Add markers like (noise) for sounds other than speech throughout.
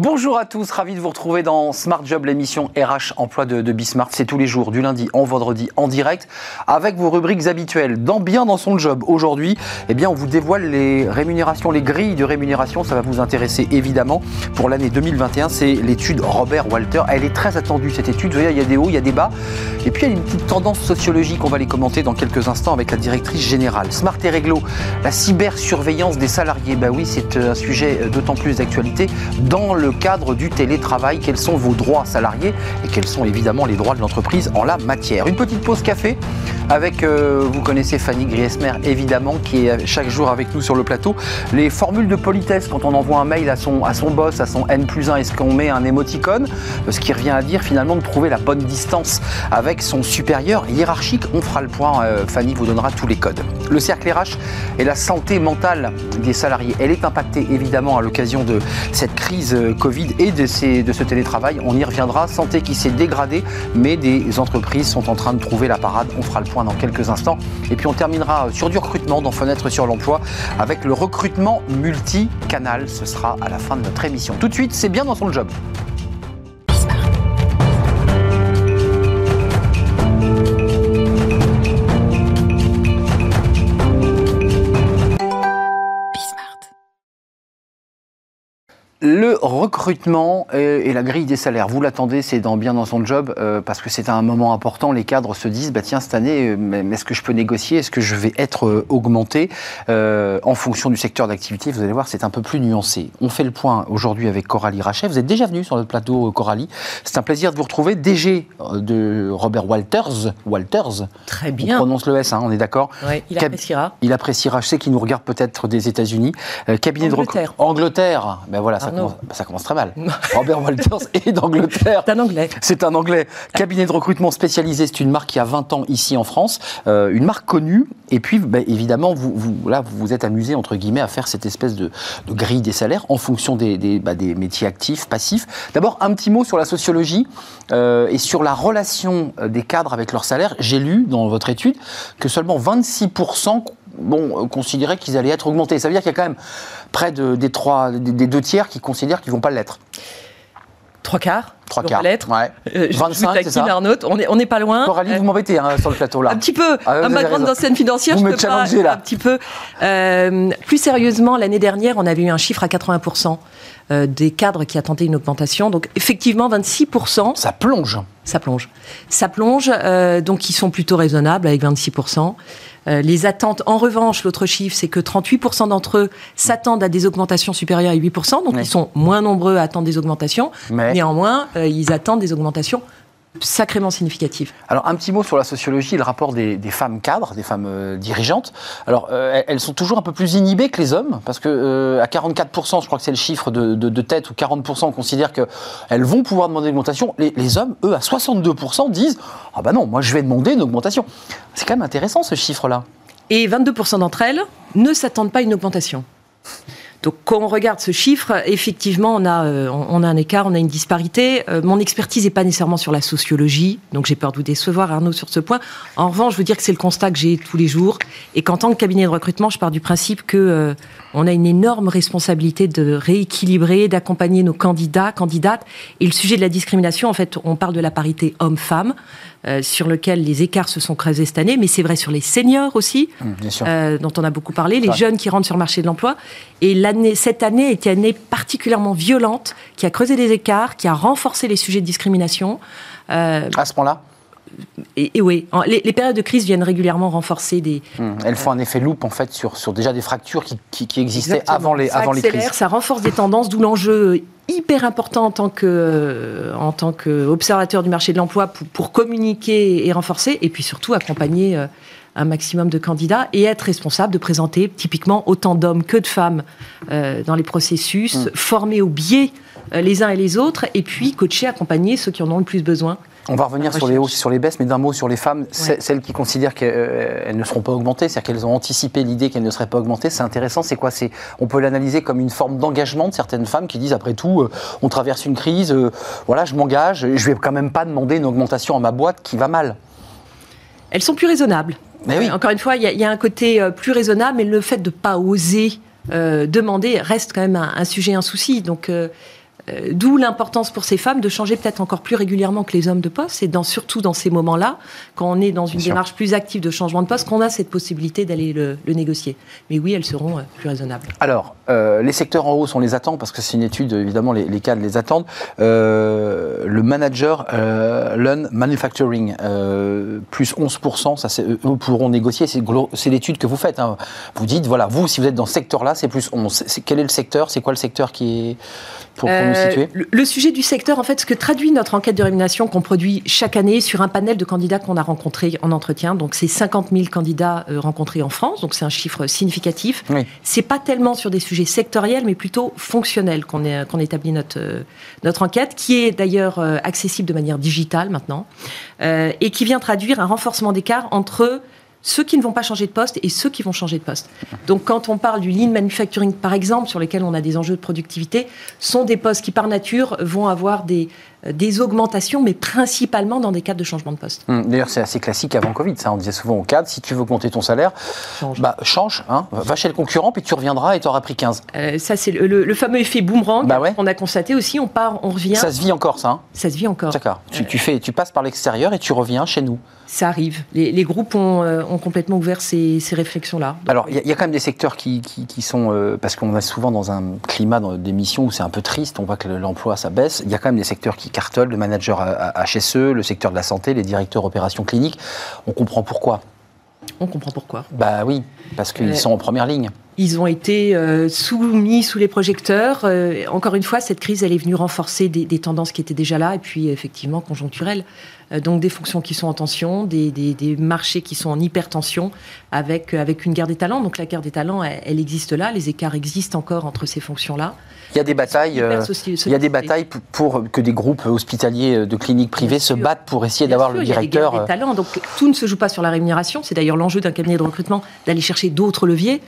Bonjour à tous, ravi de vous retrouver dans Smart Job, l'émission RH emploi de, de Bismart. C'est tous les jours, du lundi en vendredi, en direct, avec vos rubriques habituelles. Dans Bien dans son job, aujourd'hui, eh bien, on vous dévoile les rémunérations, les grilles de rémunération. Ça va vous intéresser évidemment. Pour l'année 2021, c'est l'étude Robert Walter. Elle est très attendue, cette étude. Vous voyez, il y a des hauts, il y a des bas. Et puis, il y a une petite tendance sociologique. On va les commenter dans quelques instants avec la directrice générale. Smart et Réglo, la cybersurveillance des salariés. Ben oui, c'est un sujet d'autant plus d'actualité dans le cadre du télétravail. Quels sont vos droits salariés et quels sont évidemment les droits de l'entreprise en la matière? Une petite pause café avec, euh, vous connaissez Fanny Griesmer évidemment, qui est chaque jour avec nous sur le plateau. Les formules de politesse quand on envoie un mail à son, à son boss, à son N plus 1, est-ce qu'on met un émoticône? Ce qui revient à dire finalement de trouver la bonne distance avec son supérieur hiérarchique. On fera le point, euh, Fanny vous donnera tous les codes. Le cercle RH et la santé mentale des salariés, elle est impactée évidemment à l'occasion de cette crise euh, Covid et de, ce télétravail. On y reviendra. Santé qui s'est dégradée, mais des entreprises sont en train de trouver la parade. On fera le point dans quelques instants. Et puis on terminera sur du recrutement dans Fenêtre sur l'emploi avec le recrutement multicanal. Ce sera à la fin de notre émission. Tout de suite, c'est bien dans son job. Le recrutement et la grille des salaires, vous l'attendez, c'est dans bien dans son job, euh, parce que c'est un moment important. Les cadres se disent, bah tiens, cette année, euh, est-ce que je peux négocier? Est-ce que je vais être euh, augmenté? En fonction du secteur d'activité Vous allez voir, c'est un peu plus nuancé. On fait le point aujourd'hui avec Coralie Rachet. Vous êtes déjà venu sur notre plateau, Coralie. C'est un plaisir de vous retrouver. DG de Robert Walters. Walters. Très bien. On prononce le S, hein, on est d'accord il appréciera. Il appréciera. Je sais qu'il nous regarde peut-être des États-Unis. cabinet de recrutement. Angleterre. Ben voilà, ça commence, ça commence, très mal. (laughs) Robert Walters est d'Angleterre. C'est un anglais. C'est un anglais. Cabinet de recrutement spécialisé, c'est une marque qui a 20 ans ici en France, euh, une marque connue. Et puis, bah, évidemment, vous, vous, là, vous vous êtes amusé, entre guillemets, à faire cette espèce de, de grille des salaires en fonction des, des, bah, des métiers actifs, passifs. D'abord, un petit mot sur la sociologie euh, et sur la relation euh, des cadres avec leur salaire. J'ai lu dans votre étude que seulement 26% bon, considéraient qu'ils allaient être augmentés. Ça veut dire qu'il y a quand même près de, des, trois, des, des deux tiers qui considèrent qu'ils ne vont pas l'être. Trois quarts Trois quarts. L'être. Ouais. Euh, 25, c'est ça Arnaud, on n'est on est pas loin. Coralie, vous m'embêtez hein, sur le plateau là. Un petit peu. Ah, un background d'ancienne financière, Vous je me peux pas. là. Un petit peu. Euh, plus sérieusement, l'année dernière, on avait eu un chiffre à 80% euh, des cadres qui attendaient une augmentation. Donc effectivement, 26%. Ça plonge. Ça plonge. Ça plonge, euh, donc ils sont plutôt raisonnables avec 26%. Euh, les attentes, en revanche, l'autre chiffre, c'est que 38% d'entre eux s'attendent à des augmentations supérieures à 8%, donc Ouais. ils sont moins nombreux à attendre des augmentations. Mais- Néanmoins, euh, ils attendent des augmentations sacrément significatives. Alors, un petit mot sur la sociologie et le rapport des, des femmes cadres, des femmes euh, dirigeantes. Alors, euh, elles- sont toujours un peu plus inhibées que les hommes, parce que euh, à 44%, je crois que c'est le chiffre de, de- de tête, ou 40%, on considère qu'elles vont pouvoir demander une augmentation. Les, les hommes, eux, à 62%, disent Ah bah non, moi je vais demander une augmentation. C'est quand même intéressant ce chiffre-là. Et 22% d'entre elles ne s'attendent pas à une augmentation. Donc quand on regarde ce chiffre, effectivement, on a, euh, on a un écart, on a une disparité. Euh, mon expertise n'est pas nécessairement sur la sociologie, donc j'ai peur de vous décevoir, Arnaud, sur ce point. En revanche, je veux dire que c'est le constat que j'ai tous les jours, et qu'en tant que cabinet de recrutement, je pars du principe que euh, on a une énorme responsabilité de rééquilibrer, d'accompagner nos candidats, candidates. Et le sujet de la discrimination, en fait, on parle de la parité homme-femme, euh, sur lequel les écarts se sont creusés cette année, mais c'est vrai sur les seniors aussi sûr. euh, dont on a beaucoup parlé, les Ouais. jeunes qui rentrent sur le marché de l'emploi. Et cette année était une année particulièrement violente, qui a creusé des écarts, qui a renforcé les sujets de discrimination. Euh, À ce point-là, et, et oui, les, les périodes de crise viennent régulièrement renforcer des. hum, elles font un effet loupe en fait sur, sur déjà des fractures qui, qui- qui existaient avant les, ça avant les crises. ça renforce des tendances, d'où l'enjeu hyper important en tant que euh, en tant qu'observateur du marché de l'emploi pour, pour communiquer et renforcer, et puis surtout accompagner euh, un maximum de candidats et être responsable de présenter typiquement autant d'hommes que de femmes euh, dans les processus, Mm. former au biais euh, les uns et les autres, et puis coacher, accompagner ceux qui en ont le plus besoin. On va revenir sur les hausses, recherche. sur les baisses, mais d'un mot sur les femmes, Ouais. celles qui considèrent qu'elles ne seront pas augmentées, c'est-à-dire qu'elles ont anticipé l'idée qu'elles ne seraient pas augmentées. C'est intéressant, c'est quoi? C'est On peut l'analyser comme une forme d'engagement de certaines femmes qui disent après tout, euh, on traverse une crise, euh, voilà, je m'engage, et je vais quand même pas demander une augmentation à ma boîte qui va mal. Elles sont plus raisonnables. Mais oui. Encore une fois, il y, a- il y a un côté euh, plus raisonnable, mais le fait de ne pas oser euh, demander reste quand même un, un sujet, un souci. Donc, euh, Euh, d'où l'importance pour ces femmes de changer peut-être encore plus régulièrement que les hommes de poste, et dans, surtout dans ces moments-là, quand on est dans une démarche plus active de changement de poste, qu'on a cette possibilité d'aller le, négocier. Mais oui, elles seront euh, plus raisonnables. Alors, euh, les secteurs en hausse, on les attend parce que c'est une étude, évidemment, les, les cadres les attendent. le manager Learn Manufacturing, plus 11%, ça, eux pourront négocier, c'est l'étude que vous faites. Hein. Vous dites, voilà, vous, si vous êtes dans ce secteur-là, c'est plus 11. quel est le secteur? C'est quoi le secteur qui est pour, nous euh, situer le, sujet du secteur, en fait, ce que traduit notre enquête de rémunération qu'on produit chaque année sur un panel de candidats qu'on a rencontrés en entretien. Donc, c'est 50 000 candidats euh, rencontrés en France, donc c'est un chiffre significatif. Oui. C'est pas tellement sur des sujets sectoriels, mais plutôt fonctionnels qu'on qu'on établit notre, euh, notre enquête, qui est d'ailleurs accessible de manière digitale maintenant, et qui vient traduire un renforcement d'écart entre ceux qui ne vont pas changer de poste et ceux qui vont changer de poste. Donc quand on parle du lean manufacturing, par exemple, sur lesquels on a des enjeux de productivité, sont des postes qui, par nature, vont avoir des, des augmentations, mais principalement dans des cadres de changement de poste. Hum, d'ailleurs, c'est assez classique avant Covid. Ça, on disait souvent au cadre, si tu veux augmenter ton salaire, change. Bah, change hein, va chez le concurrent, puis tu reviendras et tu auras pris 15. Euh, ça, c'est le, fameux effet boomerang bah On a constaté aussi. On part, on revient. Ça se vit encore, ça hein Ça se vit encore. D'accord. Tu, tu, fais, tu passes par l'extérieur et tu reviens chez nous. Ça arrive. Les, groupes ont, euh, ont, complètement ouvert ces, ces réflexions-là. Alors, il y, a quand même des secteurs qui, qui, sont. parce qu'on est souvent dans un climat d'émission où c'est un peu triste, on voit que l'emploi, ça baisse. Il y a quand même des secteurs qui cartonnent, le manager à HSE, le secteur de la santé, les directeurs opérations cliniques. On comprend pourquoi. On comprend pourquoi. Bah oui, parce qu'ils euh, sont en première ligne. Ils ont été euh, soumis sous les projecteurs. Euh, encore une fois, cette crise, elle est venue renforcer des, tendances qui étaient déjà là et puis effectivement conjoncturelles. Donc des fonctions qui sont en tension, des, marchés qui sont en hypertension, avec, avec une guerre des talents. Donc la guerre des talents, elle existe là. Les écarts existent encore entre ces fonctions-là. Il y a des batailles, euh, il y a des batailles pour que des groupes hospitaliers euh, de cliniques privées se battent pour essayer d'avoir le directeur. Il y a des euh, talents, donc tout ne se joue pas sur la rémunération. C'est d'ailleurs l'enjeu d'un cabinet de recrutement d'aller chercher d'autres leviers.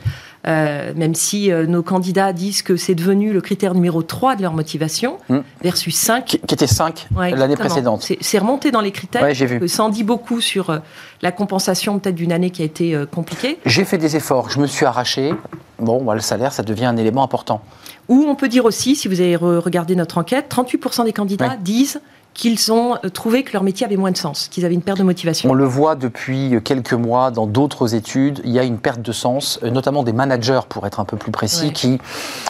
même si nos candidats disent que c'est devenu le critère numéro 3 de leur motivation, hmm. versus 5. Qui, était 5 l'année précédente. C'est remonté dans les critères. Ouais, j'ai vu. Ça en dit beaucoup sur la compensation peut-être d'une année qui a été compliquée. J'ai fait des efforts, je me suis arraché. Bon, bah, le salaire, ça devient un élément important. Ou on peut dire aussi, si vous avez regardé notre enquête, 38% des candidats disent qu'ils ont euh, trouvé que leur métier avait moins de sens, qu'ils avaient une perte de motivation. On le voit depuis quelques mois dans d'autres études, il y a une perte de sens, euh, notamment des managers, pour être un peu plus précis, qui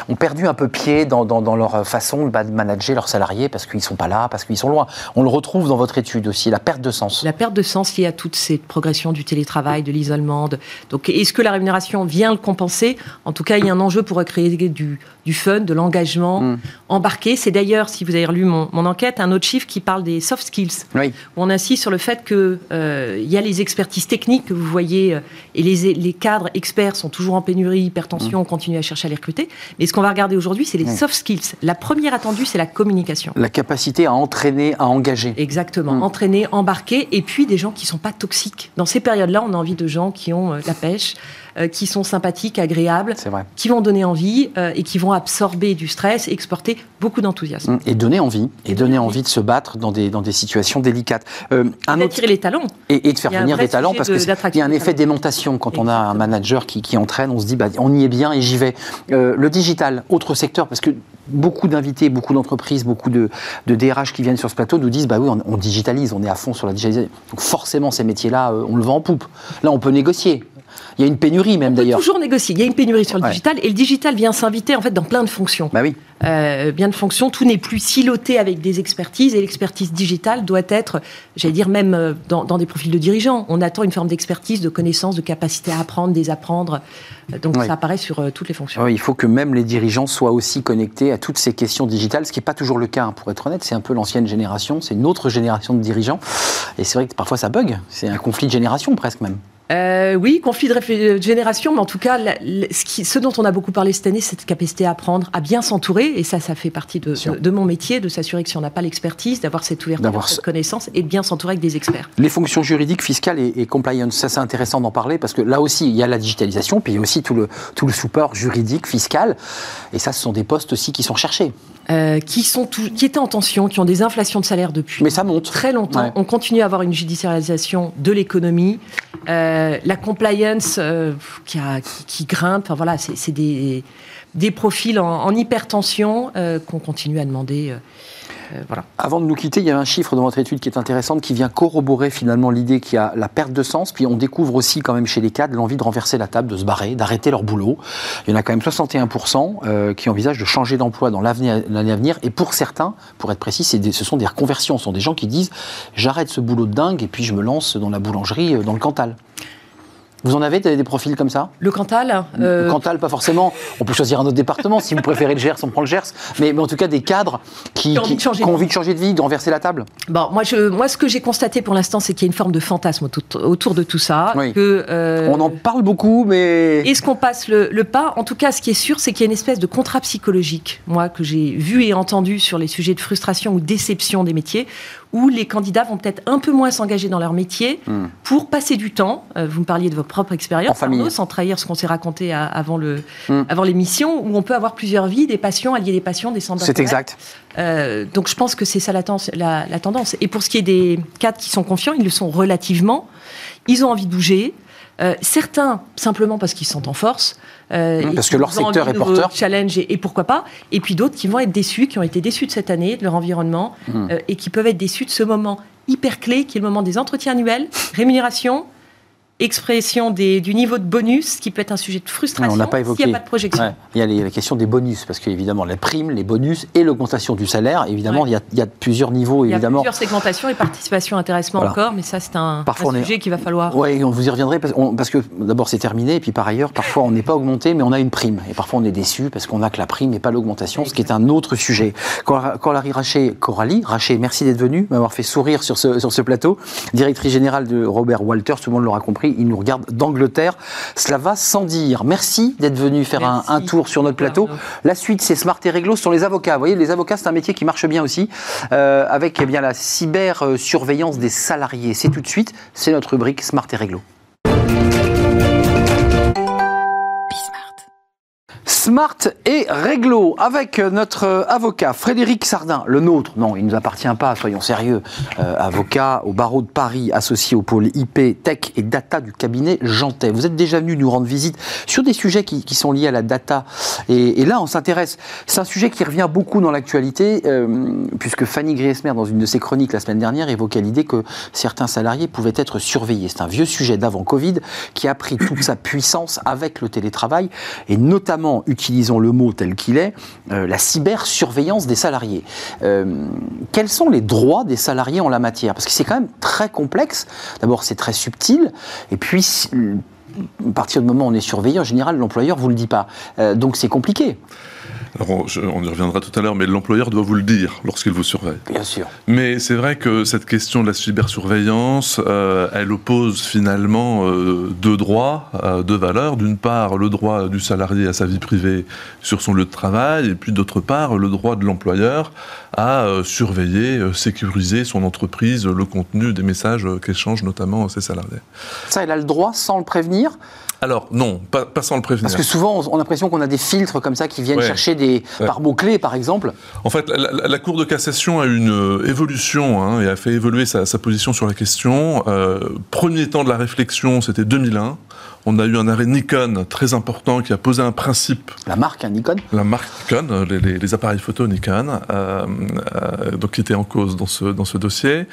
ont perdu un peu pied dans, leur façon de manager leurs salariés parce qu'ils ne sont pas là, parce qu'ils sont loin. On le retrouve dans votre étude aussi, la perte de sens. La perte de sens liée à toute cette progression du télétravail, de l'isolement. Donc, est-ce que la rémunération vient le compenser? En tout cas, il y a un enjeu pour recréer du, du fun, de l'engagement hmm. embarqué. C'est d'ailleurs, si vous avez relu mon, mon enquête, un autre chiffre qui parle des soft skills. Où on insiste sur le fait qu'il euh, y a les expertises techniques que vous voyez, euh, et les, les, cadres experts sont toujours en pénurie, hypertension, mm. on continue à chercher à les recruter. Mais ce qu'on va regarder aujourd'hui, c'est les soft skills. La première attendue, c'est la communication. La capacité à entraîner, à engager. Exactement. Mm. Entraîner, embarquer, et puis des gens qui ne sont pas toxiques. Dans ces périodes-là, on a envie de gens qui ont euh, la pêche, euh, qui sont sympathiques, agréables, qui vont donner envie euh, et qui vont absorber du stress exporter beaucoup d'enthousiasme. Et donner envie, et, donner envie de se battre dans des, dans des situations délicates. Euh, un autre... les talents. Et, de faire venir des talents, parce qu'il y a un effet d'aimantation quand on a un manager qui, qui, entraîne, on se dit, bah, on y est bien et j'y vais. le digital, autre secteur, parce que beaucoup d'invités, beaucoup d'entreprises, beaucoup de, de, DRH qui viennent sur ce plateau nous disent bah oui, on, on, digitalise, on est à fond sur la digitalisation. Donc forcément, ces métiers-là, on le vend en poupe. Là, on peut négocier. Il y a une pénurie même d'ailleurs. Toujours négocier. Il y a une pénurie sur le digital et le digital vient s'inviter en fait dans plein de fonctions. Bah oui. Euh, bien de fonctions, tout n'est plus siloté avec des expertises et l'expertise digitale doit être, j'allais dire même euh, dans, des profils de dirigeants. On attend une forme d'expertise, de connaissance, de capacité à apprendre, désapprendre. Euh, donc ça apparaît sur toutes les fonctions. il faut que même les dirigeants soient aussi connectés à toutes ces questions digitales, ce qui n'est pas toujours le cas, hein, pour être honnête. C'est un peu l'ancienne génération, c'est une autre génération de dirigeants. Et c'est vrai que parfois ça bug. C'est un conflit de génération presque même. Euh, oui, conflit de génération, mais en tout cas, ce, dont on a beaucoup parlé cette année, c'est cette capacité à apprendre, à bien s'entourer, et ça, ça fait partie de, mon métier, de s'assurer que si on n'a pas l'expertise, d'avoir cette ouverture, cette connaissance, et de bien s'entourer avec des experts. Les fonctions juridiques, fiscales et, compliance, ça c'est intéressant d'en parler, parce que là aussi, il y a la digitalisation, puis il y a aussi tout le, tout le support juridique, fiscal, et ça, ce sont des postes aussi qui sont cherchés. Euh, qui, sont qui étaient en tension, qui ont des inflations de salaire depuis Mais ça monte. très longtemps. On continue à avoir une judiciarisation de l'économie. Euh, la compliance qui, a, qui, grimpe. Enfin, voilà, c'est des, des profils en, en hypertension qu'on continue à demander euh, Avant de nous quitter, il y a un chiffre dans votre étude qui est intéressante, qui vient corroborer finalement l'idée qu'il y a la perte de sens, puis on découvre aussi quand même chez les cadres l'envie de renverser la table, de se barrer, d'arrêter leur boulot. Il y en a quand même 61% euh, qui envisagent de changer d'emploi dans l'année à venir, et pour certains, pour être précis, ce sont des reconversions, ce sont des gens qui disent j'arrête ce boulot de dingue et puis je me lance dans la boulangerie, euh, dans le Cantal. Vous en avez des profils comme ça? Le Cantal euh... Le Cantal, pas forcément. On peut choisir un autre département. si vous préférez le Gers, on prend le Gers. Mais, mais en tout cas, des cadres qui, qui, ont, envie de changer, envie de, changer de vie, de renverser la table? Bon, moi, je, moi ce que j'ai constaté pour l'instant, c'est qu'il y a une forme de fantasme autour, de tout ça. Oui. Que, euh... On en parle beaucoup, mais. Est-ce qu'on passe le, le, pas? En tout cas, ce qui est sûr, c'est qu'il y a une espèce de contrat psychologique, moi, que j'ai vu et entendu sur les sujets de frustration ou déception des métiers, où les candidats vont peut-être un peu moins s'engager dans leur métier hmm. pour passer du temps. Euh, vous me parliez de votre propre expérience, Arnaud, sans trahir ce qu'on s'est raconté à, avant le hmm. avant l'émission, où on peut avoir plusieurs vies, des passions, allier des passions, des centres C'est exact. Euh, donc je pense que c'est ça la, la, la, tendance. Et pour ce qui est des cadres qui sont confiants, ils le sont relativement. Ils ont envie de bouger. Euh, certains, simplement parce qu'ils sont en force. Euh, parce que leur secteur est porteur. Challenge et, pourquoi pas. Et puis d'autres qui vont être déçus, qui ont été déçus de cette année, de leur environnement, mmh. euh, et qui peuvent être déçus de ce moment hyper clé qui est le moment des entretiens annuels, rémunération, expression des, du niveau de bonus, qui peut être un sujet de frustration s'il n'y a pas de projection. Il y a la question des bonus, parce qu'évidemment, la prime, les bonus et l'augmentation du salaire, évidemment, il, y a, il, y a, plusieurs niveaux. Évidemment. Il y a plusieurs segmentations et participation, intéressement encore, mais ça, c'est un, un sujet qu'il va falloir. Oui, on vous y reviendrait, parce, parce que d'abord, c'est terminé, et puis par ailleurs, parfois, on n'est pas augmenté, mais on a une prime. Et parfois, on est déçu parce qu'on n'a que la prime et pas l'augmentation, ce qui est un autre sujet. Coralie Raché, Coralie Raché, merci d'être venue, m'avoir fait sourire sur ce, sur ce plateau. Directrice générale de Robert Walters, tout le monde l'aura compris, il nous regarde dans Angleterre. Cela va sans dire. Merci d'être venu faire un, tour sur notre plateau. La suite, c'est Smart et Réglo sur les avocats. Vous voyez, les avocats, c'est un métier qui marche bien aussi, euh, avec eh bien, la cybersurveillance des salariés. C'est tout de suite, c'est notre rubrique Smart et Réglo. Smart et réglo avec notre avocat Frédéric Sardin, le nôtre. Non, il ne nous appartient pas, soyons sérieux. Euh, avocat au barreau de Paris, associé au pôle IP, Tech et Data du cabinet Jantet. Vous êtes déjà venu nous rendre visite sur des sujets qui, sont liés à la data. Et, là, on s'intéresse. C'est un sujet qui revient beaucoup dans l'actualité, euh, puisque Fanny Griesmer, dans une de ses chroniques la semaine dernière, évoquait l'idée que certains salariés pouvaient être surveillés. C'est un vieux sujet d'avant Covid qui a pris toute sa puissance avec le télétravail et notamment utilisons le mot tel qu'il est, euh, la cybersurveillance des salariés. Euh, quels sont les droits des salariés en la matière? Parce que c'est quand même très complexe. D'abord, c'est très subtil. Et puis, à partir du moment où on est surveillé, en général, l'employeur ne vous le dit pas. Euh, donc, c'est compliqué. Alors on, y reviendra tout à l'heure, mais l'employeur doit vous le dire lorsqu'il vous surveille. Bien sûr. Mais c'est vrai que cette question de la cybersurveillance, euh, elle oppose finalement euh, deux droits, euh, deux valeurs. D'une part, le droit du salarié à sa vie privée sur son lieu de travail, et puis d'autre part, le droit de l'employeur à surveiller, sécuriser son entreprise, le contenu des messages qu'échangent notamment ses salariés. Ça, elle a le droit sans le prévenir alors non, pas, sans le prévenir. Parce que souvent, on a l'impression qu'on a des filtres comme ça qui viennent chercher des par mots-clés, par exemple. En fait, la, Cour de cassation a eu une euh, évolution hein, et a fait évoluer sa, position sur la question. Euh, premier temps de la réflexion, c'était 2001. On a eu un arrêt Nikon très important qui a posé un principe. La marque hein, Nikon La marque Nikon, les, appareils photo Nikon, euh, donc qui était en cause dans ce, dans ce dossier,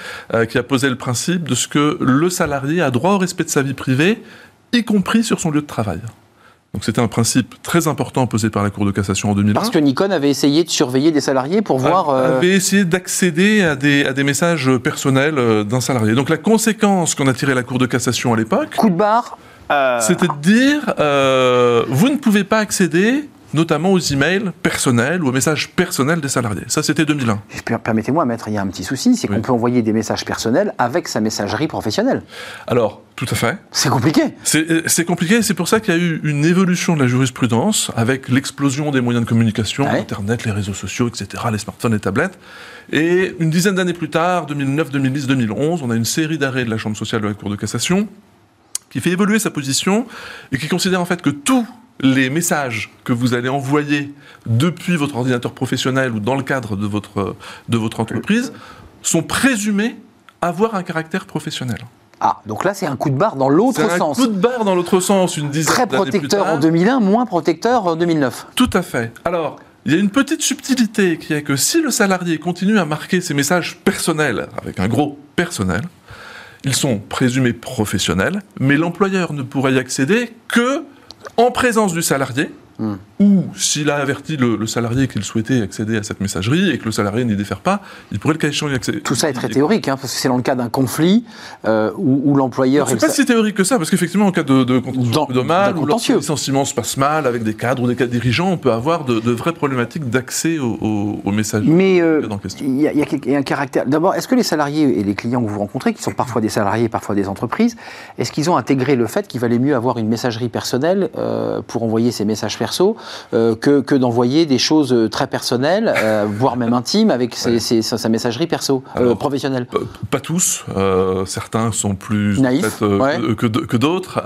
qui a posé le principe de ce que le salarié a droit au respect de sa vie privée y compris sur son lieu de travail. Donc c'était un principe très important posé par la Cour de cassation en 2001. Parce que Nikon avait essayé de surveiller des salariés pour voir... Euh, avait essayé d'accéder à des, à des messages personnels euh, d'un salarié. Donc la conséquence qu'en a tiré la Cour de cassation à l'époque... Coup de barre euh... C'était de dire, vous ne pouvez pas accéder notamment aux emails personnels ou aux messages personnels des salariés. Ça, c'était 2001. Permettez-moi, maître, il y a un petit souci, c'est qu'on peut envoyer des messages personnels avec sa messagerie professionnelle. Alors, tout à fait. C'est compliqué. C'est euh, compliqué, c'est pour ça qu'il y a eu une évolution de la jurisprudence avec l'explosion des moyens de communication, Internet, les réseaux sociaux, etc., les smartphones, les tablettes. Et une dizaine d'années plus tard, 2009, 2010, 2011, on a une série d'arrêts de la Chambre sociale de la Cour de cassation qui fait évoluer sa position et qui considère en fait que tout les messages que vous allez envoyer depuis votre ordinateur professionnel ou dans le cadre de votre, de votre entreprise sont présumés avoir un caractère professionnel. Ah, donc là, c'est un coup de barre dans l'autre sens. Un coup de barre dans l'autre sens, une dizaine Très protecteur en 2001, moins protecteur en 2009. Tout à fait. Alors, il y a une petite subtilité qui est que si le salarié continue à marquer ses messages personnels, avec un gros personnel, ils sont présumés professionnels, mais l'employeur ne pourra y accéder que en présence du salarié, ou s'il a averti le, salarié qu'il souhaitait accéder à cette messagerie et que le salarié n'y défère pas, il pourrait le cas échéant y accéder. Tout ça est très théorique, hein, parce que c'est dans le cas d'un conflit euh, où, l'employeur. C'est pas si théorique que ça, parce qu'effectivement, en cas de, de contentieux mal, ou lorsque le licenciement se passe mal avec des cadres ou des cadres dirigeants, on peut avoir de, vraies problématiques d'accès aux au, messages. Mais euh, il y, a un caractère. D'abord, est-ce que les salariés et les clients que vous rencontrez, qui sont parfois des salariés, parfois des entreprises, est-ce qu'ils ont intégré le fait qu'il valait mieux avoir une messagerie personnelle euh, pour envoyer ses messages perso euh, que, d'envoyer des choses euh, très personnelles, euh, (laughs) voire même intimes, avec sa, messagerie perso, professionnelle Pas tous. certains sont plus naïfs que, d'autres,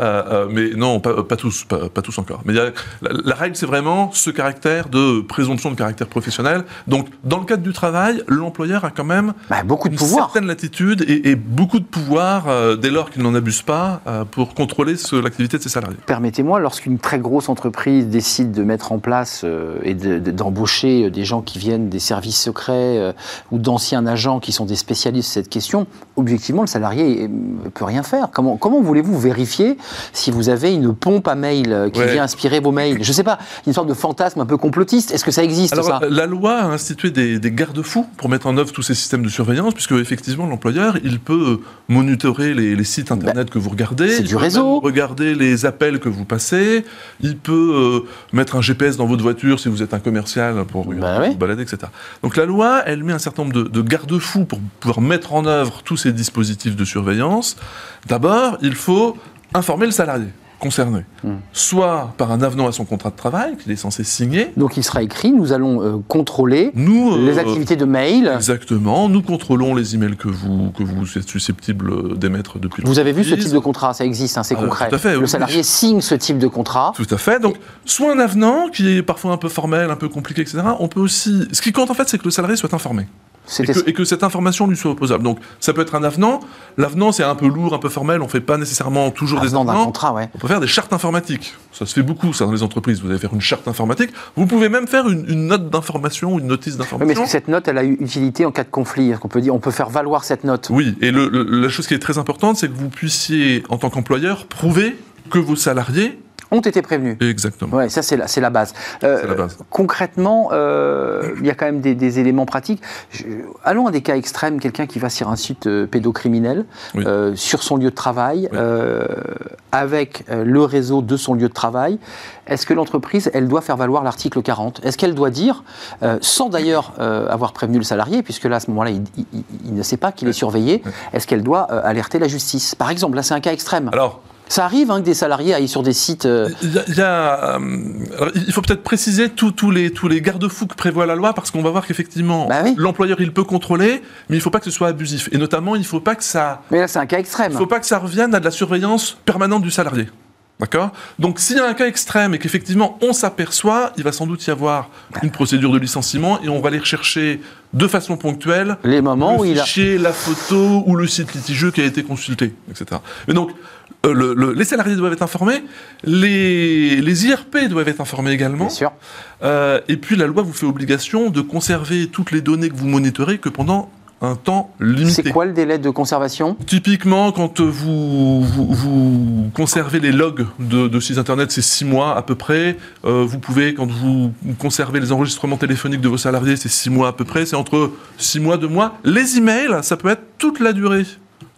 mais non, pas, tous, pas, tous encore. Mais la, règle, c'est vraiment ce caractère de présomption de caractère professionnel. Donc, dans le cadre du travail, l'employeur a quand même bah, beaucoup de une pouvoir. certaine latitude et, beaucoup de pouvoir, dès lors qu'il n'en abuse pas, pour contrôler l'activité de ses salariés. Permettez-moi, lorsqu'une très grosse entreprise décide de mettre en place euh, et d'embaucher des gens qui viennent des services secrets euh, ou d'anciens agents qui sont des spécialistes de cette question, objectivement, le salarié ne peut rien faire. Comment, comment voulez-vous vérifier si vous avez une pompe à mail euh, qui vient inspirer vos mails? Je ne sais pas, une sorte de fantasme un peu complotiste. Est-ce que ça existe Alors, ça? La loi a institué des, garde-fous pour mettre en œuvre tous ces systèmes de surveillance, puisque effectivement l'employeur, il peut monitorer les, sites internet ben, que vous regardez, c'est du réseau, regarder les appels que vous passez, il peut mettre un GPS dans votre voiture si vous êtes un commercial pour bah vous balader, etc. Donc la loi, elle met un certain nombre de, garde-fous pour pouvoir mettre en œuvre tous ces dispositifs de surveillance. D'abord, il faut informer le salarié concerné, hmm. soit par un avenant à son contrat de travail qu'il est censé signer. Donc il sera écrit, nous allons euh, contrôler nous, les euh, activités de mail. Exactement, nous contrôlons les emails que vous, que vous êtes susceptibles d'émettre depuis Vous avez vu ce type de contrat, ça existe, hein, c'est euh, concret. Tout à fait, Le salarié signe ce type de contrat. Tout à fait, donc soit un avenant qui est parfois un peu formel, un peu compliqué, etc. On peut aussi... Ce qui compte en fait, c'est que le salarié soit informé. Et que, cette information lui soit opposable. Donc, ça peut être un avenant. L'avenant, c'est un peu lourd, un peu formel. On ne fait pas nécessairement toujours des avenants. Contrat, ouais. On peut faire des chartes informatiques. Ça se fait beaucoup, ça, dans les entreprises. Vous allez faire une charte informatique. Vous pouvez même faire une, note d'information, une notice d'information. mais est-ce que cette note, elle a eu utilité en cas de conflit qu'on peut dire, on peut faire valoir cette note? Oui. Et la chose qui est très importante, c'est que vous puissiez, en tant qu'employeur, prouver que vos salariés ont été prévenus. Exactement. Ouais, ça c'est la, c'est la base. Euh, la base. Concrètement, euh, il y a quand même des, éléments pratiques. allons à des cas extrêmes, quelqu'un qui va sur un site euh, pédocriminel, sur son lieu de travail, avec le réseau de son lieu de travail. Est-ce que l'entreprise, elle doit faire valoir l'article 40 Est-ce qu'elle doit dire, sans d'ailleurs avoir prévenu le salarié, puisque là à ce moment-là, il, il ne sait pas qu'il est surveillé, est-ce qu'elle doit alerter la justice? Par exemple, là c'est un cas extrême. Alors, ça arrive hein, que des salariés aillent sur des sites. Euh, euh, il, faut peut-être préciser tous les, tous les garde-fous que prévoit la loi parce qu'on va voir qu'effectivement, bah l'employeur il peut contrôler, mais il ne faut pas que ce soit abusif. Et notamment, il ne faut pas que ça. Mais là, c'est un cas extrême. Il ne faut pas que ça revienne à de la surveillance permanente du salarié. D'accord? Donc s'il y a un cas extrême et qu'effectivement on s'aperçoit, il va sans doute y avoir une procédure de licenciement et on va aller rechercher de façon ponctuelle les moments où il a la photo ou le site litigieux qui a été consulté, etc. Et donc euh, les salariés doivent être informés, les, les IRP doivent être informés également. Bien sûr. Euh, et puis la loi vous fait obligation de conserver toutes les données que vous monitorez que pendant un temps limité. C'est quoi le délai de conservation? Typiquement, quand vous, vous, conservez les logs de, sites internet, c'est six mois à peu près. Euh, vous pouvez, quand vous conservez les enregistrements téléphoniques de vos salariés, c'est six mois à peu près. C'est entre six mois, deux mois. Les emails, ça peut être toute la durée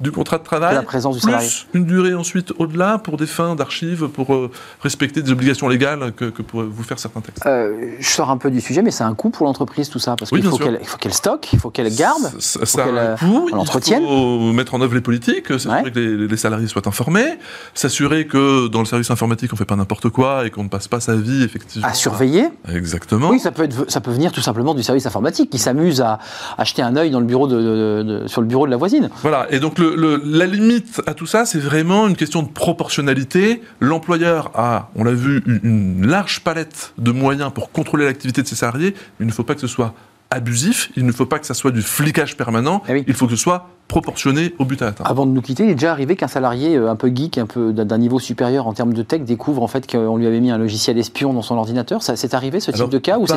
du contrat de travail, la présence du plus une durée ensuite au-delà pour des fins d'archives, pour euh, respecter des obligations légales que, que pourraient vous faire certains textes. Euh, je sors un peu du sujet, mais c'est un coût pour l'entreprise tout ça, parce qu'il faut qu'elle stocke, il faut qu'elle garde, ça, ça a un euh, coût, il faut mettre en œuvre les politiques, s'assurer que les, salariés soient informés, s'assurer que dans le service informatique on ne fait pas n'importe quoi et qu'on ne passe pas sa vie effectivement à surveiller. Exactement. Oui, ça peut, être, ça peut venir tout simplement du service informatique qui s'amuse à acheter un œil dans le bureau de, sur le bureau de la voisine. Voilà, et donc le, la limite à tout ça, c'est vraiment une question de proportionnalité. L'employeur a, on l'a vu, une, large palette de moyens pour contrôler l'activité de ses salariés, mais il ne faut pas que ce soit abusif, il ne faut pas que ça soit du flicage permanent, eh il faut que ce soit proportionnée au but à atteindre. Avant de nous quitter, il est déjà arrivé qu'un salarié un peu geek, un peu d'un niveau supérieur en termes de tech, découvre en fait qu'on lui avait mis un logiciel espion dans son ordinateur. Ça, c'est arrivé ce type de cas ou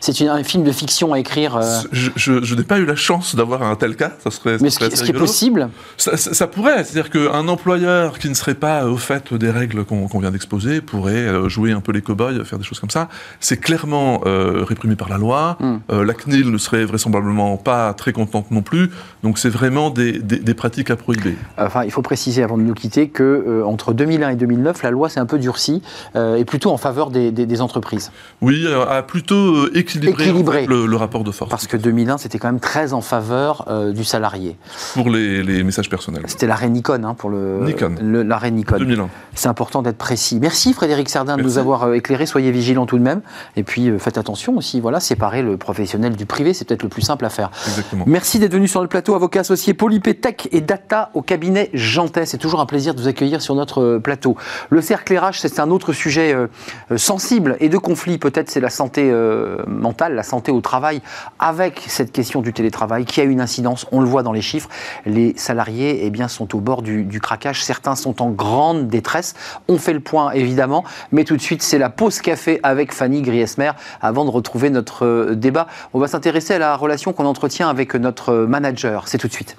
c'est un, film de fiction à écrire Je, je, n'ai pas eu la chance d'avoir un tel cas. Ça serait. Mais ce, qui, est possible ça, ça, pourrait, c'est-à-dire qu'un employeur qui ne serait pas au fait des règles qu'on vient d'exposer pourrait jouer un peu les cow-boys, faire des choses comme ça. C'est clairement réprimé par la loi. Hmm. la CNIL ne serait vraisemblablement pas très contente non plus. Donc c'est vraiment des, des, pratiques à prohiber. Enfin, il faut préciser avant de nous quitter que euh, entre 2001 et 2009, la loi s'est un peu durcie euh, et plutôt en faveur des, des entreprises. Oui, a plutôt euh, équilibré, le, rapport de force. Parce que 2001, c'était quand même très en faveur du salarié. Pour les, les messages personnels. C'était l'arrêt Nikon hein, pour le l'arrêt Nikon. 2001. C'est important d'être précis. Merci Frédéric Sardin de nous avoir éclairé. Soyez vigilants tout de même. Et puis faites attention aussi. Voilà, séparer le professionnel du privé, c'est peut-être le plus simple à faire. Exactement. Merci d'être venu sur le plateau, avocat associé Polypé et Data au cabinet Jantet. C'est toujours un plaisir de vous accueillir sur notre euh, plateau. Le cercle RH, c'est un autre sujet euh, euh, sensible et de conflit. Peut-être c'est la santé mentale, la santé au travail, avec cette question du télétravail qui a une incidence. On le voit dans les chiffres. Les salariés eh bien, sont au bord du, du craquage. Certains sont en grande détresse. On fait le point évidemment, mais tout de suite, c'est la pause café avec Fanny Griesmer avant de retrouver notre débat. On va s'intéresser à la relation qu'on entretient avec notre manager. C'est tout de suite.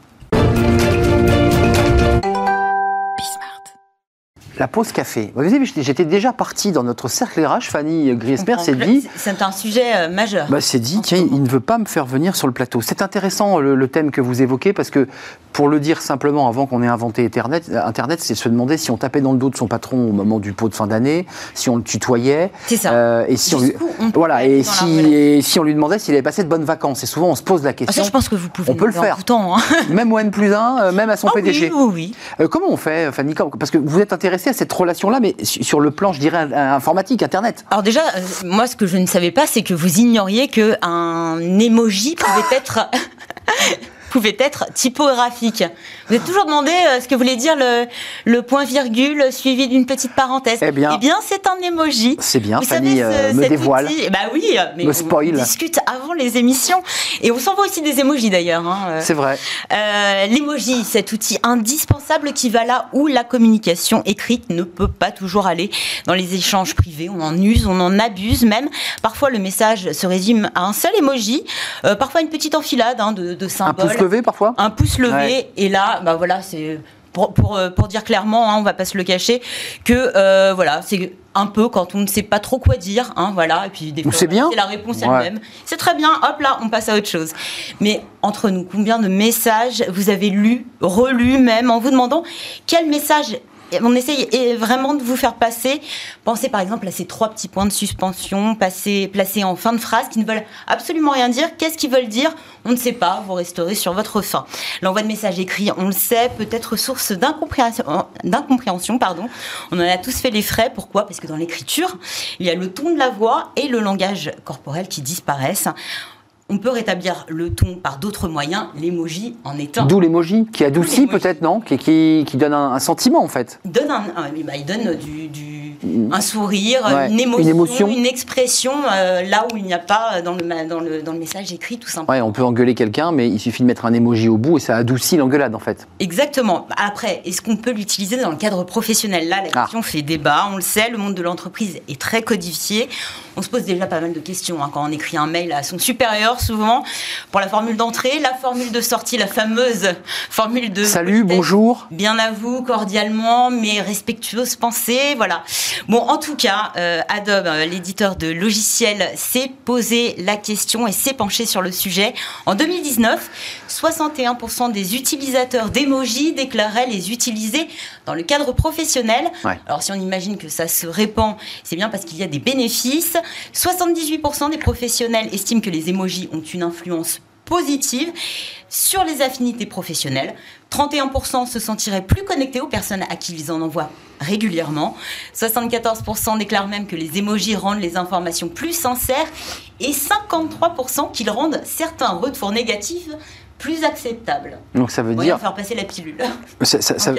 La pause café. Vous savez, j'étais déjà parti dans notre cercle RH. Fanny Griesmer s'est dit. C'est un sujet euh, majeur. Bah, c'est dit, tiens, il ne veut pas me faire venir sur le plateau. C'est intéressant le, thème que vous évoquez parce que, pour le dire simplement, avant qu'on ait inventé Internet, Internet c'est se demander si on tapait dans le dos de son patron au moment du pot de fin d'année, si on le tutoyait. C'est ça. Euh, et si on, lui, voilà, et si, si on lui demandait s'il avait passé de bonnes vacances. Et souvent, on se pose la question. Ah, ça, je pense que vous pouvez. On peut le faire. Temps, hein. Même au N plus 1, euh, même à son ah PDG. Oui, oui. comment on fait, Fanny Parce que vous êtes intéressé cette relation-là, mais sur le plan, je dirais, informatique, Internet. Alors déjà, euh, moi, ce que je ne savais pas, c'est que vous ignoriez qu'un emoji pouvait être pouvait être typographique. Vous êtes toujours demandé euh, ce que voulait dire le, le point virgule suivi d'une petite parenthèse. Eh bien, eh bien c'est un emoji. C'est bien, Vous Fanny savez, me dévoile. bah oui, mais me spoil. on discute avant les émissions. Et on s'envoie aussi des emojis d'ailleurs. Hein. Euh. C'est vrai. Euh, L'emoji, cet outil indispensable qui va là où la communication écrite ne peut pas toujours aller. Dans les échanges privés, on en use, on en abuse même. Parfois, le message se résume à un seul emoji. Euh, parfois, une petite enfilade hein, de, de symboles levé parfois? Un pouce levé. Et là, bah voilà, c'est pour, pour, euh, pour, dire clairement, hein, on va pas se le cacher, que euh, voilà, c'est un peu quand on ne sait pas trop quoi dire, hein, voilà, et puis des fois, c'est bien. la réponse elle-même. C'est très bien, hop là, on passe à autre chose. Mais entre nous, combien de messages vous avez lus, relus même, en vous demandant quel message on essaye vraiment de vous faire passer. Pensez par exemple à ces trois petits points de suspension placés en fin de phrase qui ne veulent absolument rien dire. Qu'est-ce qu'ils veulent dire? On ne sait pas. Vous resterez sur votre fin. L'envoi de messages écrits, on le sait, peut être source d'incompréhension. Pardon. On en a tous fait les frais. Pourquoi? Parce que dans l'écriture, il y a le ton de la voix et le langage corporel qui disparaissent. On peut rétablir le ton par d'autres moyens, l'emoji en étant. D'où l'emoji, qui adoucit peut-être, non qui, qui, donne un, sentiment en fait. Donne un, bah, il donne du, un sourire, une, émotion, une, expression, euh, là où il n'y a pas dans le, dans, le, dans le message écrit tout simplement. Ouais, on peut engueuler quelqu'un, mais il suffit de mettre un émoji au bout et ça adoucit l'engueulade en fait. Exactement. Après, est-ce qu'on peut l'utiliser dans le cadre professionnel? Là, la ah. question fait débat, on le sait, le monde de l'entreprise est très codifié. On se pose déjà pas mal de questions hein, quand on écrit un mail à son supérieur souvent pour la formule d'entrée, la formule de sortie, la fameuse formule de salut, bonjour, bien à vous, cordialement, mais respectueuse pensée, voilà. Bon, en tout cas, euh, Adobe, euh, l'éditeur de logiciels, s'est posé la question et s'est penché sur le sujet. En 2019, 61% des utilisateurs d'emoji déclaraient les utiliser dans le cadre professionnel. Alors si on imagine que ça se répand, c'est bien parce qu'il y a des bénéfices. 78% des professionnels estiment que les emojis ont une influence positive sur les affinités professionnelles. 31% se sentiraient plus connectés aux personnes à qui ils en envoient régulièrement. 74% déclarent même que les emojis rendent les informations plus sincères et 53% qu'ils rendent certains retours négatifs plus acceptable. Donc ça veut dire faire passer la pilule. (laughs) ça, ça- ça-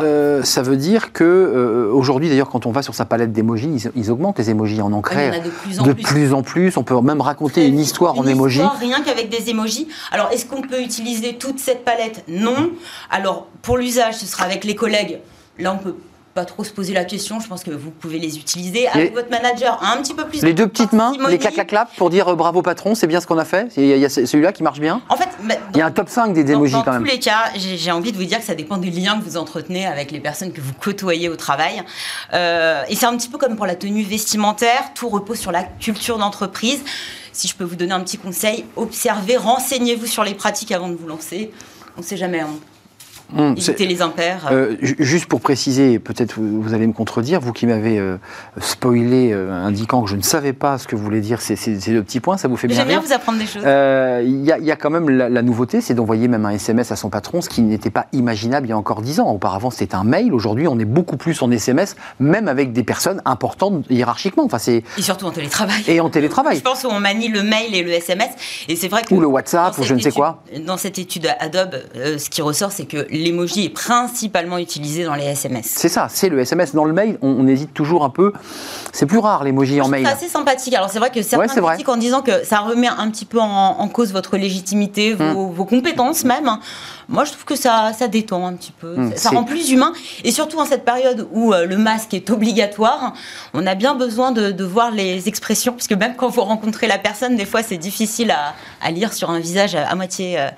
euh, ça veut dire que euh, aujourd'hui d'ailleurs quand on va sur sa palette d'émojis, ils, ils augmentent les émojis, en Ouais, crée il y en a de plus en de plus. plus en plus. On peut même raconter une histoire en émojis. rien qu'avec des émojis. Alors, est-ce qu'on peut utiliser toute cette palette? Non. Alors, pour l'usage, ce sera avec les collègues. Là, on peut pas trop se poser la question. Je pense que vous pouvez les utiliser. Avec Les- votre manager, un petit peu plus. Les de deux petites mains, les clac clac clap pour dire euh, bravo patron, c'est bien ce qu'on a fait. Il y a, celui-là qui marche bien. En fait, bah, Il y a un top 5 des dans, émojis dans quand même. tous les cas, j'ai j'ai envie de vous dire que ça dépend des liens que vous entretenez avec les personnes que vous côtoyez au travail. Euh, et c'est un petit peu comme pour la tenue vestimentaire, tout repose sur la culture d'entreprise. Si je peux vous donner un petit conseil, observez, renseignez-vous sur les pratiques avant de vous lancer. On ne sait jamais, hein. C'est- évitez les impairs. Euh, ju- juste pour préciser, peut-être vous, allez me contredire, vous qui m'avez euh, spoilé, euh, indiquant que je ne savais pas ce que voulaient dire ces, ces- ces deux petits points, ça vous fait bien J'aime bien vous apprendre des choses. Il y, a- il y a quand même la, la nouveauté, c'est d'envoyer même un SMS à son patron, ce qui n'était pas imaginable il y a encore 10 ans. Auparavant, c'était un mail. Aujourd'hui, on est beaucoup plus en SMS, même avec des personnes importantes hiérarchiquement. Enfin, c'est Et surtout en télétravail. et en télétravail (laughs) Je pense qu'on manie le mail et le SMS. Et c'est vrai que ou le WhatsApp ou je ne sais quoi. Dans cette étude Adobe, ce qui ressort, c'est que l'emoji est principalement utilisé dans les SMS. C'est ça, c'est le SMS. Dans le mail, on, on hésite toujours un peu. C'est plus rare l'emoji en mail. ça assez sympathique. Alors c'est vrai que certains Ouais, c'est critiquent en disant que ça remet un petit peu en, en cause votre légitimité, vos, Mm. vos compétences même. Moi, je trouve que ça, ça détend un petit peu. Mm, ça, c'est- rend plus humain. Et surtout en cette période où euh, le masque est obligatoire, on a bien besoin de, de voir les expressions, puisque même quand vous rencontrez la personne, des fois c'est difficile à, à lire sur un visage à moitié, euh,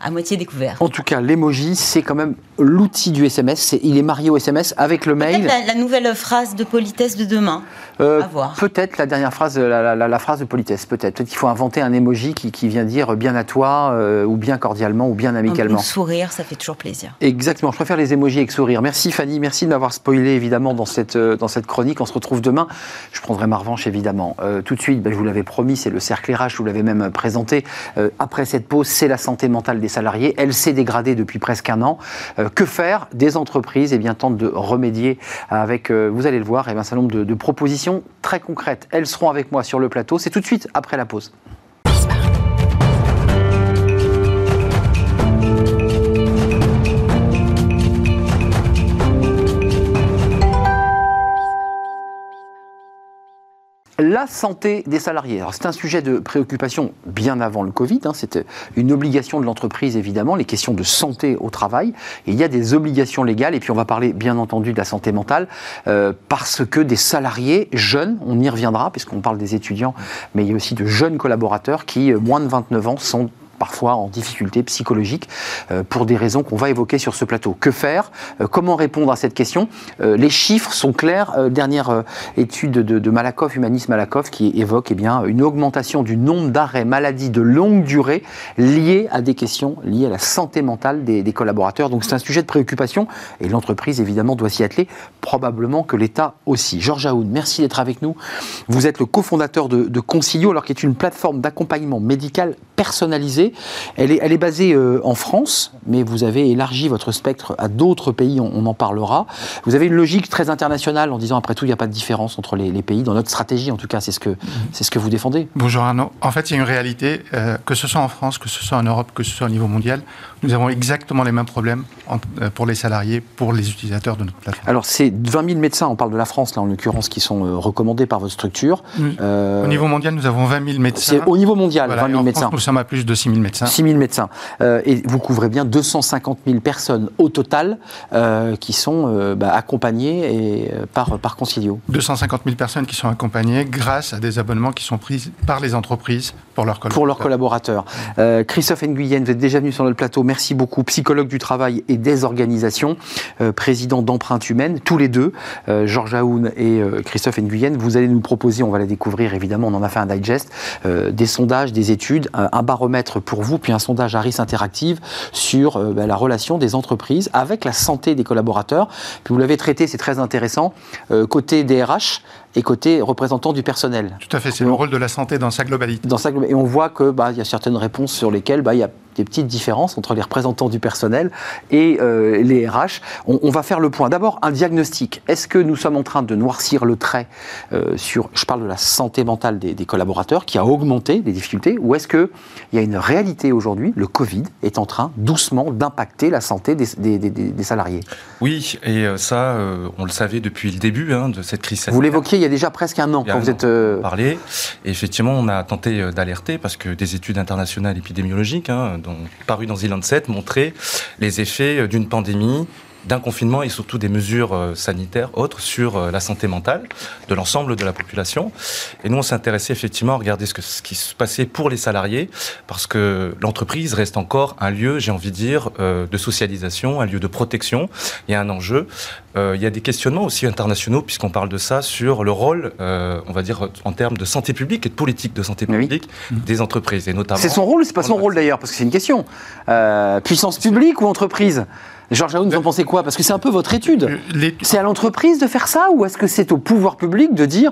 à moitié découvert. En tout cas, l'emoji, c'est quand même l'outil du SMS. Il est marié au SMS avec le mail. la, la nouvelle phrase de politesse de demain. Euh. Peut-être la dernière phrase, la, la- la- la phrase de politesse, peut-être. Peut-être qu'il faut inventer un emoji qui, qui vient dire bien à toi, euh, ou bien cordialement, ou bien Un amicalement. bon sourire, ça fait toujours plaisir. Exactement, je préfère les emojis avec sourire. Merci Fanny, merci de m'avoir spoilé évidemment dans cette, euh, dans cette chronique. On se retrouve demain. Je prendrai ma revanche évidemment. Euh, tout de suite, ben, je vous l'avais promis, c'est le cercle RH, je vous l'avais même présenté. Après cette pause, c'est la santé mentale des salariés. Elle s'est dégradée depuis presque un an. Que faire Des entreprises eh bien, tentent de remédier avec, vous allez le voir, eh un certain nombre de, de propositions très concrètes. Elles seront avec moi sur le plateau. C'est tout de suite après la pause. La santé des salariés. C'est un sujet de préoccupation bien avant le Covid. hein. C'était une obligation de l'entreprise, évidemment, les questions de santé au travail. Il y a des obligations légales. Et puis, on va parler, bien entendu, de la santé mentale, euh, parce que des salariés jeunes, on y reviendra, puisqu'on parle des étudiants, mais il y a aussi de jeunes collaborateurs qui, euh, moins de 29 ans, sont parfois en difficulté psychologique euh, pour des raisons qu'on va évoquer sur ce plateau. Que faire? Euh, Comment répondre à cette question? Euh, Les chiffres sont clairs. Dernière étude de, Malakoff, Humanisme Malakoff, qui évoque eh bien, une augmentation du nombre d'arrêts maladie de longue durée liés à des questions liées à la santé mentale des, des collaborateurs. Donc c'est un sujet de préoccupation et l'entreprise évidemment doit s'y atteler, probablement que l'État aussi. Georges Aoun, merci d'être avec nous. Vous êtes le cofondateur de, de Concilio, alors qui est une plateforme d'accompagnement médical personnalisé. Elle est, elle est basée euh, en France, mais vous avez élargi votre spectre à d'autres pays, on, on en parlera. Vous avez une logique très internationale en disant, après tout, il n'y a pas de différence entre les, les pays, dans notre stratégie en tout cas, c'est ce que, c'est ce que vous défendez. Bonjour Arnaud. En fait, il y a une réalité, euh, que ce soit en France, que ce soit en Europe, que ce soit au niveau mondial, nous avons exactement les mêmes problèmes en- euh, pour les salariés, pour les utilisateurs de notre plateforme. Alors, c'est 20 000 médecins, on parle de la France là en l'occurrence, qui sont recommandés par votre structure. Nous- Au niveau mondial, nous avons 20 000 médecins. c'est au niveau mondial, Voilà, 20 et 000 en médecins. France, nous sommes à plus de 6 000 médecins. 6 000 médecins. Euh, et vous couvrez bien 250 000 personnes au total euh, qui sont euh, bah, accompagnées et, par, par Concilio. 250 000 personnes qui sont accompagnées grâce à des abonnements qui sont pris par les entreprises pour leurs collaborateurs. Pour leurs collaborateurs. Euh, Christophe Nguyen, vous êtes déjà venu sur notre plateau. Merci beaucoup. Psychologue du travail et des organisations, euh, président d'Empreinte Humaine, tous les deux, euh, Georges Aoun et euh, Christophe Nguyen. Vous allez nous proposer, on va la découvrir évidemment, on en a fait un digest, euh, des sondages, des études, un, baromètre pour vous, puis un sondage Harris Interactive sur euh, bah, la relation des entreprises avec la santé des collaborateurs. Puis vous l'avez traité, c'est très intéressant, côté DRH et côté représentant du personnel. Tout à fait, c'est le rôle de la santé dans sa globalité. Dans sa, et on voit que bah, il y a certaines réponses sur lesquelles bah, il y a des petites différences entre les représentants du personnel et euh, les RH. On, va faire le point. D'abord, un diagnostic. Est-ce que nous sommes en train de noircir le trait euh, sur, je parle de la santé mentale des, collaborateurs, qui a augmenté les difficultés, ou est-ce qu'il y a une réalité aujourd'hui, le Covid est en train doucement d'impacter la santé des, salariés? Oui, et ça, on le savait depuis le début hein, de cette crise sanitaire. Vous l'évoquiez il y a déjà presque un an, quand vous êtes... Parlé. Et effectivement, on a tenté d'alerter parce que des études internationales épidémiologiques, hein, parues dans The Lancet, montraient les effets d'une pandémie d'un confinement et surtout des mesures euh, sanitaires autres sur euh, la santé mentale de l'ensemble de la population. Et nous, on s'intéressait effectivement à regarder ce, que, ce qui se passait pour les salariés, parce que l'entreprise reste encore un lieu, j'ai envie de dire, euh, de socialisation, un lieu de protection. Il y a un enjeu. il y a des questionnements aussi internationaux, puisqu'on parle de ça, sur le rôle, on va dire, en termes de santé publique et de politique de santé publique des entreprises, et notamment... C'est son rôle, c'est pas son rôle d'ailleurs, parce que c'est une question. puissance publique ou entreprise? Georges Aoun, vous en pensez quoi? Parce que c'est un peu votre étude. Euh, c'est à l'entreprise de faire ça ou est-ce que c'est au pouvoir public de dire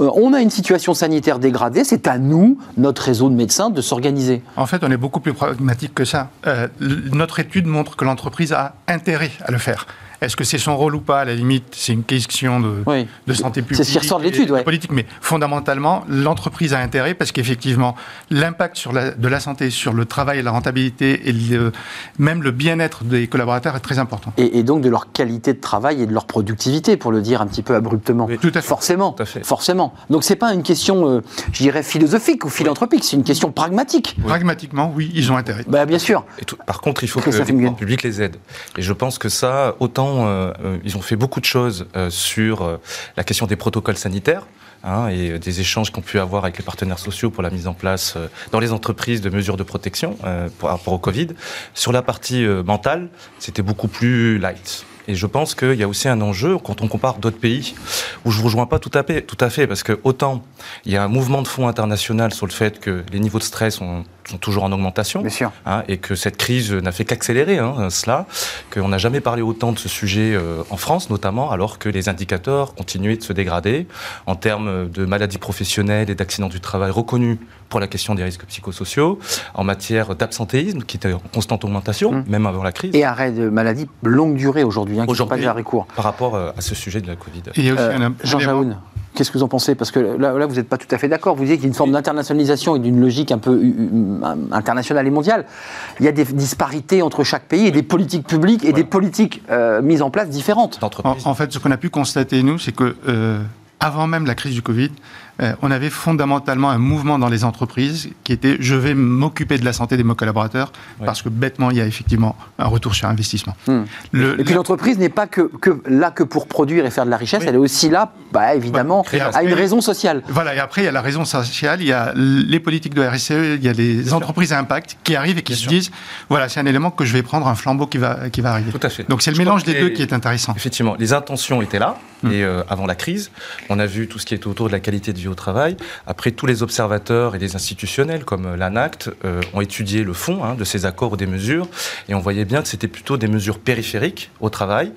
euh, on a une situation sanitaire dégradée, c'est à nous, notre réseau de médecins, de s'organiser? En fait, on est beaucoup plus pragmatique que ça. Euh, notre étude montre que l'entreprise a intérêt à le faire. Est-ce que c'est son rôle ou pas À la limite, c'est une question de, de santé publique. C'est ce qui ressort de l'étude, oui. Politique, mais fondamentalement, l'entreprise a intérêt parce qu'effectivement, l'impact sur la, de la santé sur le travail et la rentabilité et même le bien-être des collaborateurs est très important. Et, donc de leur qualité de travail et de leur productivité, pour le dire un petit peu abruptement. tout à fait. Forcément. Tout à fait. Forcément. Donc c'est pas une question, euh, je dirais, philosophique ou philanthropique, c'est une question pragmatique. Pragmatiquement, oui, ils ont intérêt. Bah, bien sûr. Et par contre, il faut que, que le public les aide. Et je pense que ça, autant euh, euh, ils ont fait beaucoup de choses euh, sur la question des protocoles sanitaires. Hein, et des échanges qu'on pu avoir avec les partenaires sociaux pour la mise en place dans les entreprises de mesures de protection par rapport au Covid. Sur la partie mentale, c'était beaucoup plus light. Et je pense qu'il y a aussi un enjeu quand on compare d'autres pays où je vous rejoins pas tout à fait, tout à fait parce que autant il y a un mouvement de fonds international sur le fait que les niveaux de stress sont, toujours en augmentation, hein, et que cette crise n'a fait qu'accélérer hein, cela, qu'on n'a jamais parlé autant de ce sujet euh, en France notamment, alors que les indicateurs continuaient de se dégrader en termes de maladies professionnelles et d'accidents du travail reconnus pour la question des risques psychosociaux, en matière d'absentéisme qui était en constante augmentation, mmh. même avant la crise. Et arrêt de maladies longue durée aujourd'hui, hein, qui pas déjà recours. Par rapport euh, à ce sujet de la Covid. Et euh, Jean Jaoun, qu'est-ce que vous en pensez Parce que là, vous n'êtes pas tout à fait d'accord. Vous dites qu'il y a une forme d'internationalisation et d'une logique un peu euh, internationale et mondiale. Il y a des disparités entre chaque pays et des politiques publiques et des politiques mises en place différentes. En, en, fait, ce qu'on a pu constater, nous, c'est que avant même la crise du Covid, euh, on avait fondamentalement un mouvement dans les entreprises qui était je vais m'occuper de la santé de mes collaborateurs parce que bêtement il y a effectivement un retour sur investissement. Hmm. et puis l'entreprise n'est pas que, là que pour produire et faire de la richesse, elle est aussi là, bah, évidemment, à une raison sociale. Voilà, et après il y a la raison sociale, il y a les politiques de RSE, il y a les entreprises à impact qui arrivent et qui se disent voilà, c'est un élément que je vais prendre un flambeau qui va, qui va arriver. Tout à fait. Donc c'est le mélange des deux qui est intéressant. Effectivement, les intentions étaient là, hmm. et euh, avant la crise, on a vu tout ce qui est autour de la qualité de vie au travail. Après, tous les observateurs et les institutionnels, comme l'ANACT, euh, ont étudié le fond hein, de ces accords ou des mesures, et on voyait bien que c'était plutôt des mesures périphériques au travail,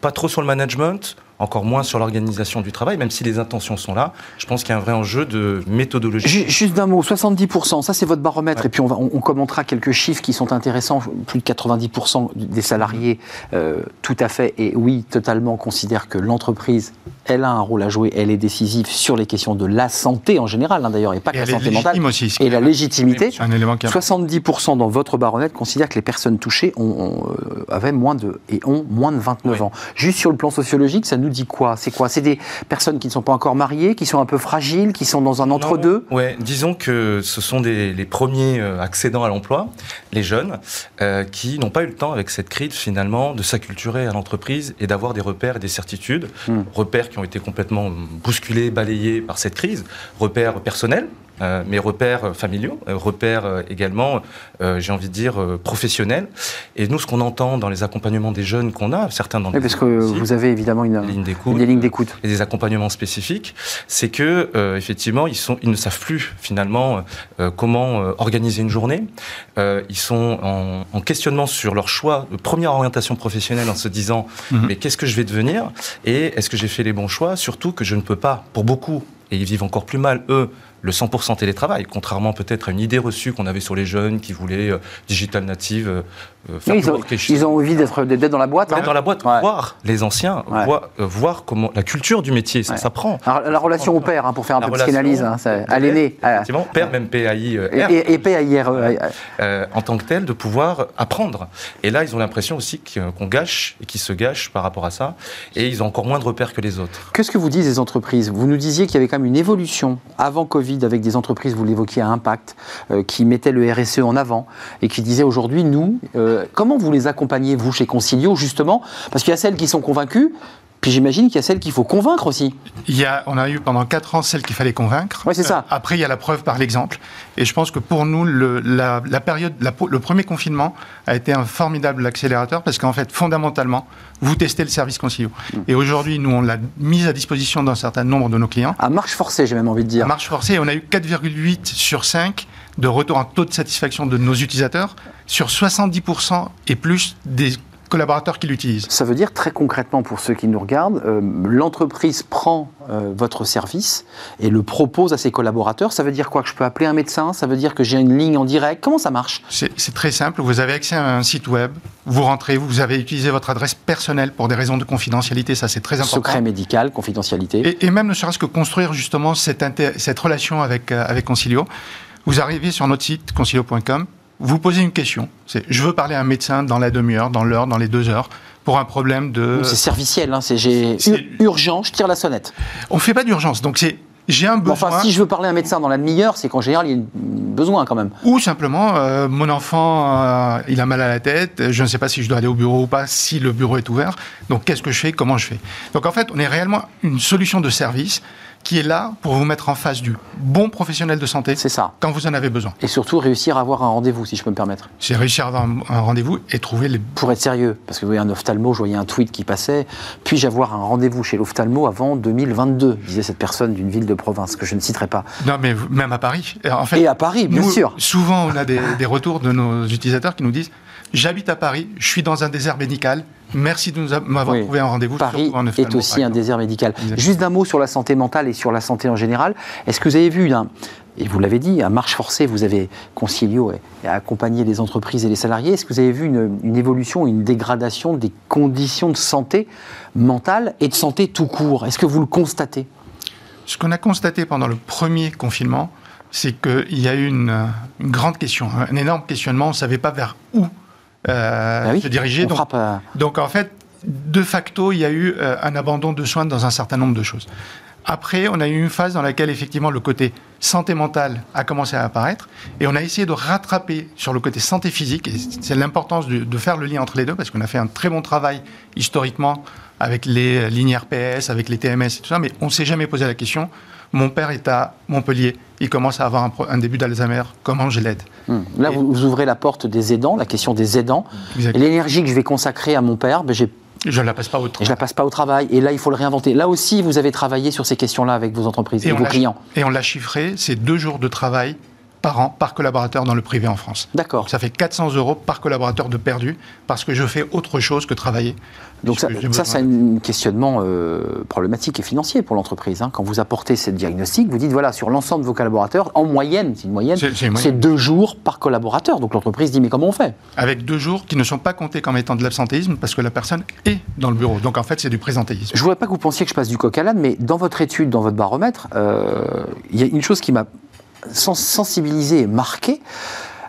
pas trop sur le management, encore moins sur l'organisation du travail, même si les intentions sont là. Je pense qu'il y a un vrai enjeu de méthodologie. Juste d'un mot, 70%, ça c'est votre baromètre, et puis on, on, commentera quelques chiffres qui sont intéressants. Plus de 90% des salariés, euh, tout à fait, et oui, totalement, considèrent que l'entreprise, elle a un rôle à jouer, elle est décisive sur les questions de la santé en général, hein, d'ailleurs, et pas que la santé mentale. Aussi, et la légitimité. Un élément 70% dans votre baromètre considèrent que les personnes touchées ont, euh, avaient moins de, et ont moins de 29 ans. Juste sur le plan sociologique, ça nous nous dit quoi? C'est quoi? C'est des personnes qui ne sont pas encore mariées, qui sont un peu fragiles, qui sont dans un entre-deux? Ouais, disons que ce sont des, les premiers euh, accédants à l'emploi, les jeunes, euh, qui n'ont pas eu le temps avec cette crise finalement de s'acculturer à l'entreprise et d'avoir des repères et des certitudes. Hmm. Repères qui ont été complètement bousculés, balayés par cette crise, repères personnels, euh, mes repères familiaux, euh, repères euh, également, j'ai envie de dire, professionnels. Et nous, ce qu'on entend dans les accompagnements des jeunes qu'on a, certains dans oui, parce que vous avez évidemment une, d'écoute, des lignes d'écoute et des accompagnements spécifiques, c'est que effectivement, ils sont, ils ne savent plus finalement comment organiser une journée. ils sont en, en, questionnement sur leur choix de première orientation professionnelle en se disant, mhm. mais qu'est-ce que je vais devenir et est-ce que j'ai fait les bons choix? Surtout que je ne peux pas, pour beaucoup et ils vivent encore plus mal, eux, le 100% télétravail, contrairement peut-être à une idée reçue qu'on avait sur les jeunes qui voulaient euh, digital native, euh, euh, faire ils, ont, ils, ont, envie d'être dans la boîte. Hein. Dans la boîte, voir les anciens, voir, comment la culture du métier, ça s'apprend. La relation au père, hein, pour faire un peu de psychanalyse, hein, à l'aîné. Effectivement, père, même PAI. Et, et PAIR. en tant que tel, de pouvoir apprendre. Et là, ils ont l'impression aussi qu'on gâche et qu'ils se gâchent par rapport à ça. Et ils ont encore moins de repères que les autres. Qu'est-ce que vous disent les entreprises? Vous nous disiez qu'il y avait quand même une évolution avant Covid avec des entreprises, vous l'évoquiez, à impact, euh, qui mettaient le RSE en avant et qui disaient aujourd'hui, nous, euh, comment vous les accompagnez, vous, chez Concilio, justement? Parce qu'il y a celles qui sont convaincues, puis j'imagine qu'il y a celles qu'il faut convaincre aussi. Il y a, on a eu pendant 4 ans celles qu'il fallait convaincre. Oui, c'est ça. Euh, après, il y a la preuve par l'exemple. Et je pense que pour nous, le, la, période, le premier confinement a été un formidable accélérateur parce qu'en fait, fondamentalement, vous testez le service Concilio. Mm. Et aujourd'hui, nous, on l'a mis à disposition d'un certain nombre de nos clients. À marche forcée, j'ai même envie de dire. À marche forcée, on a eu 4,8 sur 5 de retour en taux de satisfaction de nos utilisateurs sur 70% et plus des collaborateurs qui l'utilisent. Ça veut dire très concrètement pour ceux qui nous regardent, euh, l'entreprise prend euh, votre service et le propose à ses collaborateurs. Ça veut dire quoi? Que je peux appeler un médecin? Ça veut dire que j'ai une ligne en direct? Comment ça marche? C'est très simple. Vous avez accès à un site web, vous rentrez, vous avez utilisé votre adresse personnelle pour des raisons de confidentialité, ça c'est très important. Secret médical, confidentialité. Et, même ne serait-ce que construire justement cette, cette relation avec, euh, avec Concilio. Vous arrivez sur notre site concilio.com, vous posez une question. C'est je veux parler à un médecin dans la demi-heure, dans l'heure, dans les deux heures, pour un problème de. C'est serviciel, hein, c'est j'ai urgent, je tire la sonnette. On fait pas d'urgence, donc c'est j'ai un besoin. Enfin, si je veux parler à un médecin dans la demi-heure, c'est qu'en général, il y a un besoin quand même. Ou simplement, euh, mon enfant, euh, il a mal à la tête, je ne sais pas si je dois aller au bureau ou pas, si le bureau est ouvert. Donc, qu'est-ce que je fais? Comment je fais? Donc, en fait, on est réellement une solution de service qui est là pour vous mettre en face du bon professionnel de santé. C'est ça. Quand vous en avez besoin. Et surtout réussir à avoir un rendez-vous, si je peux me permettre. C'est réussir à avoir un, rendez-vous et trouver les. Pour être sérieux, parce que vous voyez un ophtalmo, je voyais un tweet qui passait. Puis-je avoir un rendez-vous chez l'ophtalmo avant 2022 disait cette personne d'une ville de province que je ne citerai pas. Non, mais même à Paris. En fait, et à Paris, bien sûr. Souvent, on a des, des retours de nos utilisateurs qui nous disent J'habite à Paris, je suis dans un désert médical, Merci de m'avoir trouvé un rendez-vous. Paris est aussi un désert médical. Juste un mot sur la santé mentale et sur la santé en général. Est-ce que vous avez vu, et vous l'avez dit, à marche forcée, vous avez Concilio et, accompagné les entreprises et les salariés. Est-ce que vous avez vu une, évolution, une dégradation des conditions de santé mentale et de santé tout court? Est-ce que vous le constatez? Ce qu'on a constaté pendant le premier confinement, c'est qu'il y a eu une, une, grande question, un énorme questionnement. On ne savait pas vers où euh, se diriger. Donc, euh, donc, en fait, de facto, il y a eu euh, un abandon de soins dans un certain nombre de choses. Après, on a eu une phase dans laquelle effectivement le côté santé mentale a commencé à apparaître et on a essayé de rattraper sur le côté santé physique. Et c'est l'importance de, de, faire le lien entre les deux parce qu'on a fait un très bon travail historiquement avec les lignes RPS, avec les TMS et tout ça, mais on ne s'est jamais posé la question mon père est à Montpellier, il commence à avoir un, début d'Alzheimer, comment je l'aide hmm. Là, vous, ouvrez la porte des aidants, la question des aidants. l'énergie que je vais consacrer à mon père, ben, j'ai je ne la passe pas au travail. Je la passe pas au travail. Et là, il faut le réinventer. Là aussi, vous avez travaillé sur ces questions-là avec vos entreprises et, vos clients. Et on l'a chiffré, c'est deux jours de travail par an, par collaborateur dans le privé en France. D'accord. Ça fait 400 euros par collaborateur de perdu parce que je fais autre chose que travailler. Donc ça, ça c'est un questionnement euh, problématique et financier pour l'entreprise. Hein. Quand vous apportez cette diagnostic, vous dites, voilà, sur l'ensemble de vos collaborateurs, en moyenne, c'est une moyenne, c'est deux jours par collaborateur. Donc l'entreprise dit, mais comment on fait? Avec deux jours qui ne sont pas comptés comme étant de l'absentéisme parce que la personne est dans le bureau. Donc en fait, c'est du présentéisme. Je ne voudrais pas que vous pensiez que je passe du coq à l'âne, mais dans votre étude, dans votre baromètre, euh, il y a une chose qui m'a sensibiliser et marquer.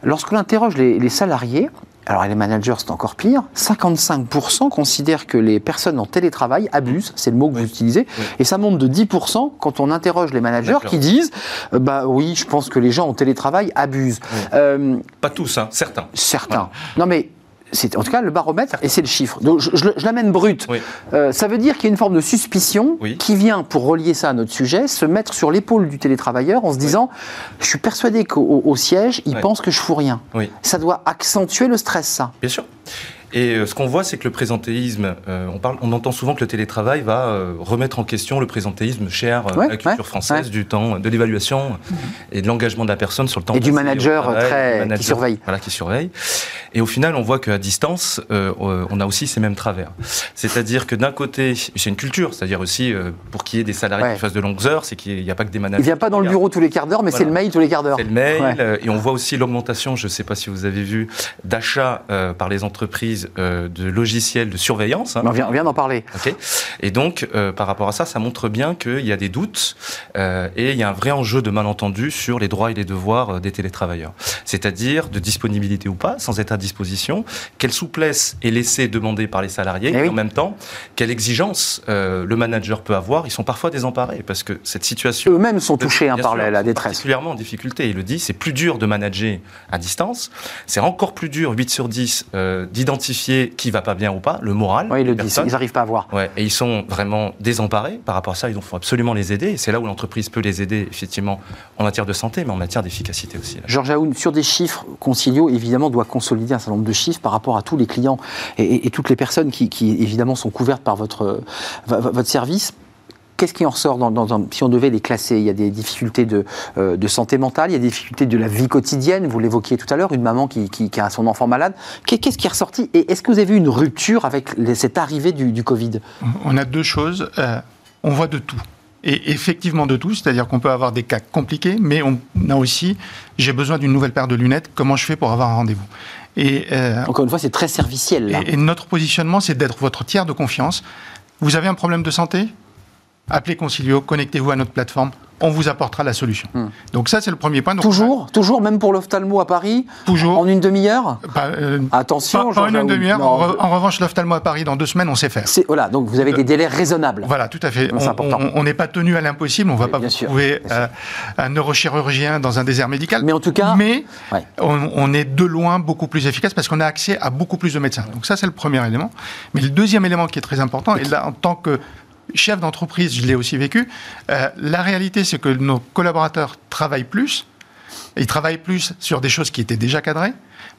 Lorsque l'on interroge les, salariés, alors les managers c'est encore pire, 55% considèrent que les personnes en télétravail abusent, c'est le mot que vous utilisez, et ça monte de 10% quand on interroge les managers qui disent euh, bah oui, je pense que les gens en télétravail abusent. Euh, Pas tous, hein, certains. Certains. Non mais c'est en tout cas le baromètre et c'est le chiffre. Donc je, l'amène brut. Euh, ça veut dire qu'il y a une forme de suspicion qui vient, pour relier ça à notre sujet, se mettre sur l'épaule du télétravailleur en se disant Je suis persuadé qu'au siège, il pense que je fous rien. Ça doit accentuer le stress, ça. Bien sûr. Et euh, ce qu'on voit, c'est que le présentéisme, euh, on, parle, on entend souvent que le télétravail va euh, remettre en question le présentéisme cher à la culture française, du temps, de l'évaluation et de l'engagement de la personne sur le temps. Et du manager très, qui surveille. Voilà, qui surveille. Et au final, on voit qu'à distance, on a aussi ces mêmes travers. C'est-à-dire que d'un côté, c'est une culture, c'est-à-dire aussi pour qu'il y ait des salariés qui fassent de longues heures, c'est qu'il n'y a pas que des managers. Il vient pas dans le bureau tous les quarts d'heure, mais c'est le mail tous les quarts d'heure. C'est le mail, et on voit aussi l'augmentation, je ne sais pas si vous avez vu, d'achat par les entreprises de logiciels de surveillance. Hein. On vient, d'en parler. Et donc, euh, par rapport à ça, ça montre bien qu'il y a des doutes euh, et il y a un vrai enjeu de malentendu sur les droits et les devoirs euh, des télétravailleurs. C'est-à-dire de disponibilité ou pas, sans être à disposition, quelle souplesse est laissée demander par les salariés eh et en même temps, quelle exigence le manager peut avoir. Ils sont parfois désemparés parce que cette situation... Eux-mêmes sont touchés hein, par la, détresse. Particulièrement en difficulté. Il le dit, c'est plus dur de manager à distance. C'est encore plus dur, 8 sur 10, d'identifier qui va pas bien ou pas, le moral. Oui, ils le disent, ils n'arrivent pas à voir. Ouais, et ils sont vraiment désemparés par rapport à ça, il faut absolument les aider, et c'est là où l'entreprise peut les aider, effectivement, en matière de santé, mais en matière d'efficacité aussi. Georges Aoun, sur des chiffres, Concilio, évidemment, doit consolider un certain nombre de chiffres par rapport à tous les clients et, toutes les personnes qui, évidemment, sont couvertes par votre, votre service. Qu'est-ce qui en ressort dans, si on devait les classer? Il y a des difficultés de, euh, de, santé mentale, il y a des difficultés de la vie quotidienne, vous l'évoquiez tout à l'heure, une maman qui, qui, a son enfant malade. Qu'est-ce qui est ressorti? Et est-ce que vous avez vu une rupture avec cette arrivée du, du, Covid? On a deux choses. Euh, on voit de tout. Et effectivement de tout, c'est-à-dire qu'on peut avoir des cas compliqués, mais on a aussi, j'ai besoin d'une nouvelle paire de lunettes, comment je fais pour avoir un rendez-vous? Et, euh, Encore une fois, c'est très serviciel. Là. et notre positionnement, c'est d'être votre tiers de confiance. Vous avez un problème de santé? Appelez Concilio, connectez-vous à notre plateforme, on vous apportera la solution. Hmm. Donc ça, c'est le premier point. toujours Toujours Même pour l'ophtalmo à Paris Toujours. En une demi-heure euh, Attention. Pas, en une demi-heure. En, revanche, l'ophtalmo à Paris, dans deux semaines, on sait faire. Voilà, donc vous avez des délais raisonnables. Voilà, tout à fait. On n'est pas tenu à l'impossible. On ne va pas vous trouver euh, un neurochirurgien dans un désert médical. Mais en tout cas... Mais on, on, est de loin beaucoup plus efficace parce qu'on a accès à beaucoup plus de médecins. Donc ça, c'est le premier élément. Mais le deuxième élément qui est très important, et là, en tant que chef d'entreprise, je l'ai aussi vécu, euh, la réalité, c'est que nos collaborateurs travaillent plus, ils travaillent plus sur des choses qui étaient déjà cadrées,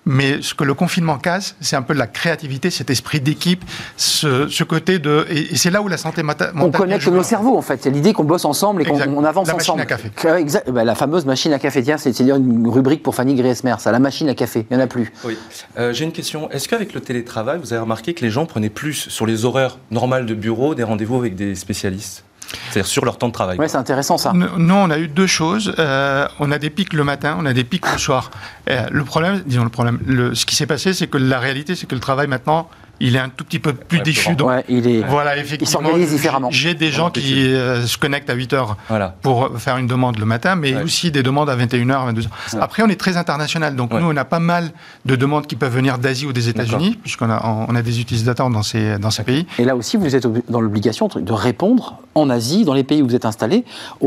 mais ce que le confinement casse, c'est un peu la créativité, cet esprit d'équipe, ce, côté de. Et, c'est là où la santé mentale. On connecte nos cerveaux, en fait. C'est l'idée qu'on bosse ensemble et qu'on avance ensemble. La machine à café. Exact. Bah, la fameuse machine à café. Tiens, c'est une rubrique pour Fanny Griesmer, ça, la machine à café. Il n'y en a plus. Oui. Euh, j'ai une question. Est-ce qu'avec le télétravail, vous avez remarqué que les gens prenaient plus sur les horaires normales de bureau des rendez-vous avec des spécialistes? C'est-à-dire sur leur temps de travail. Oui, c'est intéressant ça. Non, on a eu deux choses. Euh, on a des pics le matin, on a des pics le soir. Euh, le problème, disons le problème, le, ce qui s'est passé, c'est que la réalité, c'est que le travail maintenant, il est un tout petit peu plus déchu. Donc, il est. Voilà, effectivement. Il différemment. J'ai des gens qui euh, se connectent à 8 heures pour faire une demande le matin, mais aussi des demandes à 21h, 22h. Après, on est très international. Donc, nous, on a pas mal de demandes qui peuvent venir d'Asie ou des États-Unis, puisqu'on a, on a des utilisateurs dans ces, dans ces pays. Et là aussi, vous êtes dans l'obligation de répondre en Asie, dans les pays où vous êtes installé,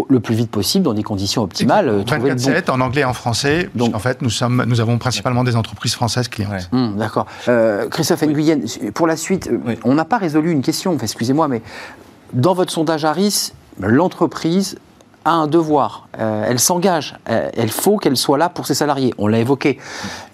le plus vite possible, dans des conditions optimales. 24-7, en anglais et en français. Donc, en fait, nous, sommes, nous avons principalement des entreprises françaises clientes. Hum, d'accord. Euh, Christophe Nguyen, pour la suite, on n'a pas résolu une question, excusez-moi, mais dans votre sondage Harris, l'entreprise a un devoir, euh, elle s'engage, euh, elle faut qu'elle soit là pour ses salariés. On l'a évoqué.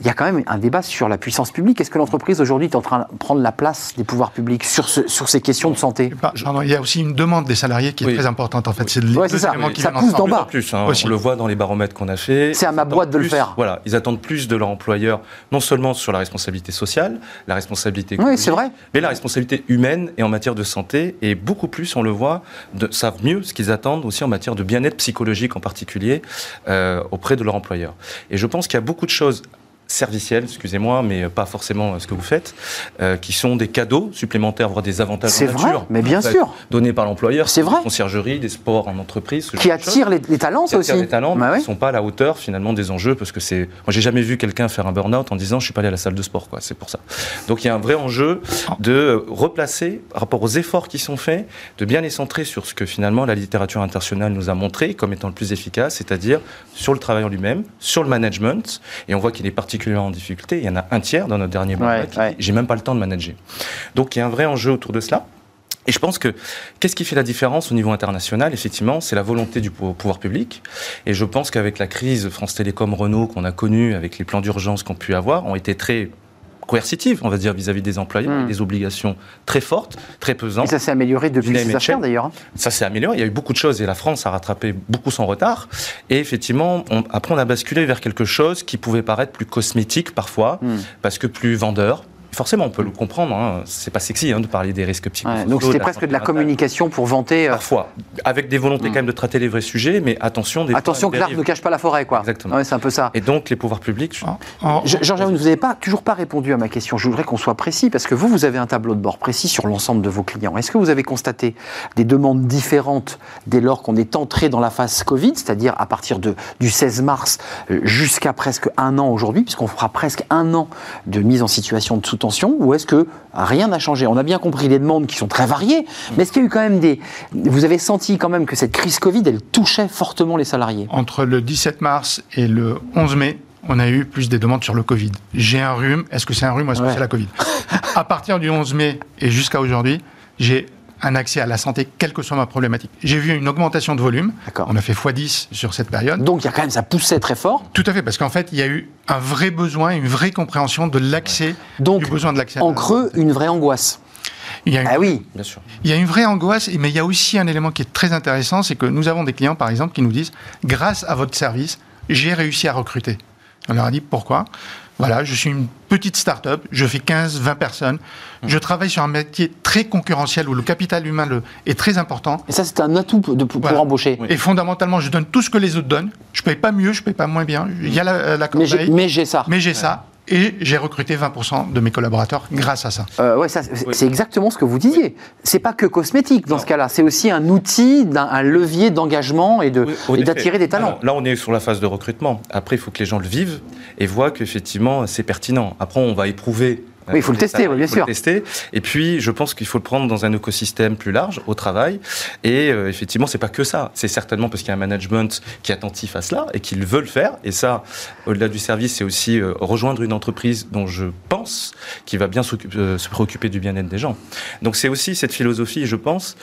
Il y a quand même un débat sur la puissance publique. Est-ce que l'entreprise aujourd'hui est en train de prendre la place des pouvoirs publics sur, sur ces questions de santé? Il y a aussi une demande des salariés qui est très importante en fait. C'est ça. Qui ça pousse d'en bas. Plus, hein. on le voit dans les baromètres qu'on a fait. C'est à ma boîte de le faire. Voilà, ils attendent plus de leur employeur, non seulement sur la responsabilité sociale, la responsabilité économique, oui, vrai. mais la responsabilité humaine et en matière de santé. Et beaucoup plus, on le voit, de, savent mieux ce qu'ils attendent aussi en matière de psychologique en particulier euh, auprès de leur employeur. Et je pense qu'il y a beaucoup de choses servicielles, excusez-moi, mais pas forcément ce que vous faites, euh, qui sont des cadeaux supplémentaires, voire des avantages en nature. Vrai, mais bien sûr. Donnés par l'employeur. C'est vrai. Conciergerie, des sports en entreprise. Qui attirent les, talents, ça aussi. Qui les talents, bah mais ne sont pas à la hauteur finalement des enjeux, parce que c'est. Moi, j'ai jamais vu quelqu'un faire un burn-out en disant je suis pas allé à la salle de sport, quoi. C'est pour ça. Donc il y a un vrai enjeu de replacer, par rapport aux efforts qui sont faits, de bien les centrer sur ce que finalement la littérature internationale nous a montré comme étant le plus efficace, c'est-à-dire sur le travail en lui-même, sur le management, et on voit qu'il est particulièrement en difficulté. Il y en a un tiers dans notre dernier baromètre. J'ai même pas le temps de manager. Donc il y a un vrai enjeu autour de cela. Et je pense que qu'est-ce qui fait la différence au niveau international? Effectivement, c'est la volonté du pouvoir public. Et je pense qu'avec la crise France Télécom Renault qu'on a connue, avec les plans d'urgence qu'on pu avoir, ont été très coercitive, on va dire, vis-à-vis des employeurs, hmm. des obligations très fortes, très pesantes. Et ça s'est amélioré depuis les affaires d'ailleurs. Hein. Ça s'est amélioré, il y a eu beaucoup de choses et la France a rattrapé beaucoup son retard. Et effectivement, après on a basculé vers quelque chose qui pouvait paraître plus cosmétique parfois, hmm. parce que plus vendeur, forcément, on peut le comprendre. Hein. C'est pas sexy hein, de parler des risques psychosociaux. donc c'était presque de la communication pour vanter. Euh, Parfois, avec des volontés hmm. quand même de traiter les vrais sujets, mais attention. Des attention que l'arbre ne cache pas la forêt, quoi. Exactement. c'est un peu ça. Et donc les pouvoirs publics. Jean-Jacques, vous n'avez pas toujours pas répondu à ma question. Je voudrais qu'on soit précis parce que vous, vous avez un tableau de bord précis sur l'ensemble de vos clients. Est-ce que vous avez constaté des demandes différentes dès lors qu'on est entré dans la phase Covid, c'est-à-dire à partir de, du 16 mars euh, jusqu'à presque un an aujourd'hui, puisqu'on fera presque un an de mise en situation de sous-tension, ou est-ce que rien n'a changé? On a bien compris les demandes qui sont très variées, mais est-ce qu'il y a eu quand même des... Vous avez senti quand même que cette crise Covid, elle touchait fortement les salariés? Entre le 17 mars et le 11 mai, on a eu plus des demandes sur le Covid. J'ai un rhume, est-ce que c'est un rhume ou est-ce que c'est la Covid? À partir du 11 mai et jusqu'à aujourd'hui, j'ai un accès à la santé, quelle que soit ma problématique. J'ai vu une augmentation de volume. On a fait x10 sur cette période. Donc il y a quand même, ça poussait très fort. Tout à fait, parce qu'en fait, il y a eu un vrai besoin, une vraie compréhension de l'accès, du besoin de l'accès. En creux, une vraie angoisse. Il y a une, ah oui, bien sûr. Il y a une vraie angoisse, mais il y a aussi un élément qui est très intéressant, c'est que nous avons des clients, par exemple, qui nous disent, grâce à votre service, j'ai réussi à recruter. On leur a dit pourquoi? Voilà, je suis une petite start-up, je fais 15, 20 personnes. Mmh. Je travaille sur un métier très concurrentiel où le capital humain est très important. Et ça, c'est un atout pour, embaucher. Et fondamentalement, je donne tout ce que les autres donnent. Je ne paye pas mieux, je ne paye pas moins bien. Il y a la, la Mais j'ai ça. Mais j'ai ça et j'ai recruté 20% de mes collaborateurs grâce à ça. Euh, ouais, c'est exactement ce que vous disiez. C'est pas que cosmétique dans ce cas-là, c'est aussi un outil, un, levier d'engagement et d'attirer des talents. là, on est sur la phase de recrutement. Après, il faut que les gens le vivent et voient qu'effectivement, c'est pertinent. Après, on va éprouver oui, il faut le tester, bien sûr. Le tester. Et puis, je pense qu'il faut le prendre dans un écosystème plus large, au travail. Et euh, effectivement, c'est pas que ça. C'est certainement parce qu'il y a un management qui est attentif à cela et qui veut le faire. Et ça, au-delà du service, c'est aussi euh, rejoindre une entreprise dont je pense qu'il va bien euh, se préoccuper du bien-être des gens. Donc, c'est aussi cette philosophie, je pense,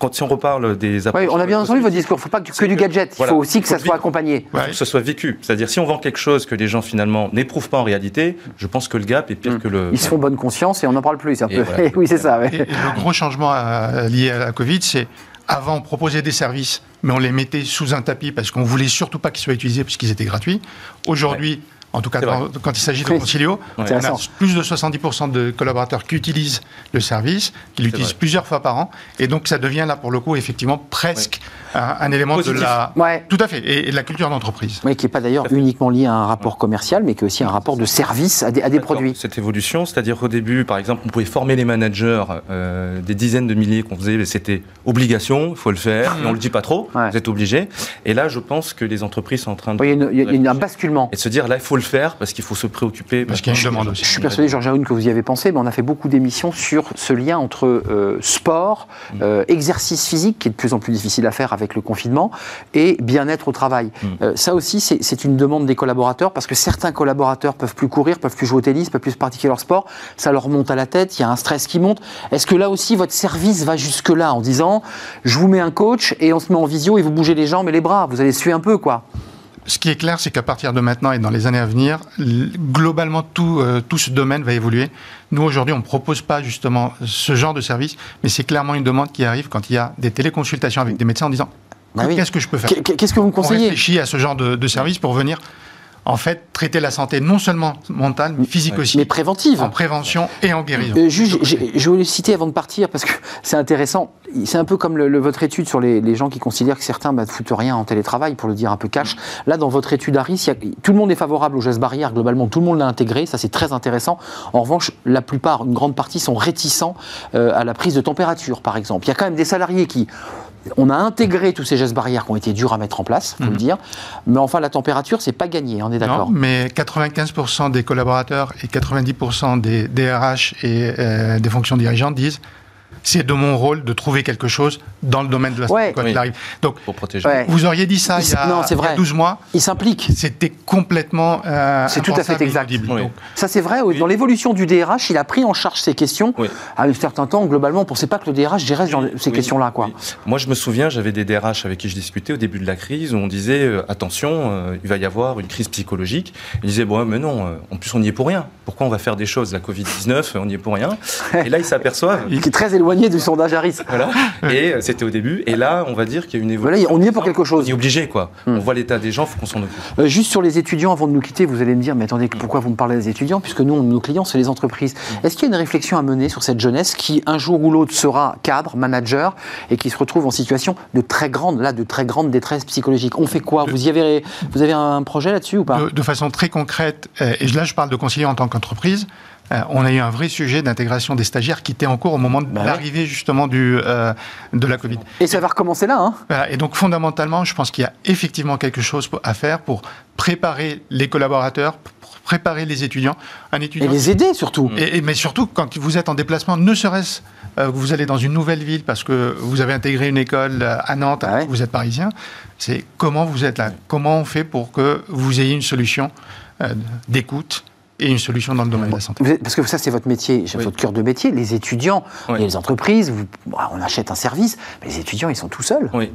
quand si on reparle des approches... on a bien entendu votre discours. Il ne faut pas que, du gadget. Il faut aussi que ça soit accompagné. Il faut que ça soit vécu. C'est-à-dire, si on vend quelque chose que les gens finalement n'éprouvent pas en réalité, je pense que le gap est pire mm. que le. Ils se font bonne conscience et on n'en parle plus. Un peu... (laughs) oui, c'est ça. le gros changement euh, lié à la Covid, c'est avant, on proposait des services, mais on les mettait sous un tapis parce qu'on voulait surtout pas qu'ils soient utilisés puisqu'ils étaient gratuits. Aujourd'hui, en tout cas quand, il s'agit de Concilio, on a plus de 70% de collaborateurs qui utilisent le service, qui l'utilisent plusieurs fois par an, et donc ça devient là pour le coup effectivement presque un, élément de la... Tout à fait, et, de la culture d'entreprise. Oui, qui n'est pas d'ailleurs uniquement lié à un rapport commercial, mais qui est aussi un rapport de service à des, à des produits. Cette évolution, c'est-à-dire qu'au début, par exemple, on pouvait former les managers, euh, des dizaines de milliers qu'on faisait, c'était obligation, il faut le faire, et on ne le dit pas trop, vous êtes obligé. Et là, je pense que les entreprises sont en train de... il y a, un basculement. Et de se dire, là, il faut le faire parce qu'il faut se préoccuper. Parce qu'il y a une demande aussi. Je suis persuadé, Georges Aoun, que vous y avez pensé, mais on a fait beaucoup d'émissions sur ce lien entre euh, sport, mm. euh, exercice physique, qui est de plus en plus difficile à faire avec le confinement, et bien-être au travail. Mm. Euh, ça aussi, c'est une demande des collaborateurs, parce que certains collaborateurs peuvent plus courir, peuvent plus jouer au tennis, peuvent plus pratiquer leur sport, ça leur monte à la tête, il y a un stress qui monte. Est-ce que là aussi, votre service va jusque-là en disant, je vous mets un coach et on se met en visio et vous bougez les jambes et les bras, vous allez suer un peu, quoi? Ce qui est clair, c'est qu'à partir de maintenant et dans les années à venir, globalement, tout, euh, tout ce domaine va évoluer. Nous, aujourd'hui, on ne propose pas justement ce genre de service, mais c'est clairement une demande qui arrive quand il y a des téléconsultations avec des médecins en disant bah qu'est-ce que je peux faire? Qu'est-ce que vous me conseillez? On réfléchit à ce genre de, de service pour venir en fait, traiter la santé non seulement mentale, mais physique aussi. Mais préventive. En prévention et en guérison. Euh, juge, je voulais citer avant de partir, parce que c'est intéressant. C'est un peu comme le, votre étude sur les, gens qui considèrent que certains bah, ne foutent rien en télétravail, pour le dire un peu cash. Là, dans votre étude Harris, tout le monde est favorable aux gestes barrières, globalement, tout le monde l'a intégré, ça c'est très intéressant. En revanche, la plupart, une grande partie, sont réticents euh, à la prise de température, par exemple. Il y a quand même des salariés qui on a intégré tous ces gestes barrières qui ont été durs à mettre en place, il faut le mhm. dire. Mais enfin, la température, c'est pas gagné, on est d'accord. Mais 95% des collaborateurs et 90% des DRH et euh, des fonctions dirigeantes disent c'est de mon rôle de trouver quelque chose dans le domaine de la santé quand il arrive. Donc, pour protéger. Vous auriez dit ça il, y a, non, vrai. 12 mois. Il s'implique. C'était complètement. Euh, c'est tout à fait exact. ça, c'est vrai. Dans l'évolution du DRH, il a pris en charge ces questions. À un certain temps, globalement, on ne pensait pas que le DRH gérait ces questions-là. Quoi. Moi, je me souviens, j'avais des DRH avec qui je discutais au début de la crise où on disait euh, attention, euh, il va y avoir une crise psychologique. Ils disaient bon, mais non, en plus, on n'y est pour rien. Pourquoi on va faire des choses La Covid-19, on n'y est pour rien? Et là, ils s'aperçoivent. Il est très éloigné du sondage Harris. Voilà. Et c'était au début. Et là, on va dire qu'il y a une évolution. Voilà, on y est pour quelque chose. On est obligé, quoi. Hmm. On voit l'état des gens, il faut qu'on s'en occupe. Euh, juste sur les étudiants, avant de nous quitter, vous allez me dire, mais attendez, pourquoi vous me parlez des étudiants Puisque nous, nos clients, c'est les entreprises. Hmm. Est-ce qu'il y a une réflexion à mener sur cette jeunesse qui, un jour ou l'autre, sera cadre, manager, et qui se retrouve en situation de très grande, là, de très grande détresse psychologique? On fait quoi? Vous, y avez, vous avez un projet là-dessus ou pas? De, de, façon très concrète, euh, et là, je parle de conseiller en tant qu'entreprise. Euh, on a eu un vrai sujet d'intégration des stagiaires qui était en cours au moment de bah l'arrivée justement du, euh, de la Covid. Et ça va recommencer là. Hein? Et donc fondamentalement, je pense qu'il y a effectivement quelque chose à faire pour préparer les collaborateurs, pour préparer les étudiants. Un étudiant et les aider surtout. Et, mais surtout quand vous êtes en déplacement, ne serait-ce euh, que vous allez dans une nouvelle ville parce que vous avez intégré une école à Nantes, ah vous êtes parisien, c'est comment vous êtes là, comment on fait pour que vous ayez une solution d'écoute et une solution dans le domaine de la santé. Parce que ça, c'est votre métier, votre cœur de métier. Les étudiants, les entreprises, bah, on achète un service, mais les étudiants, ils sont tout seuls. Oui,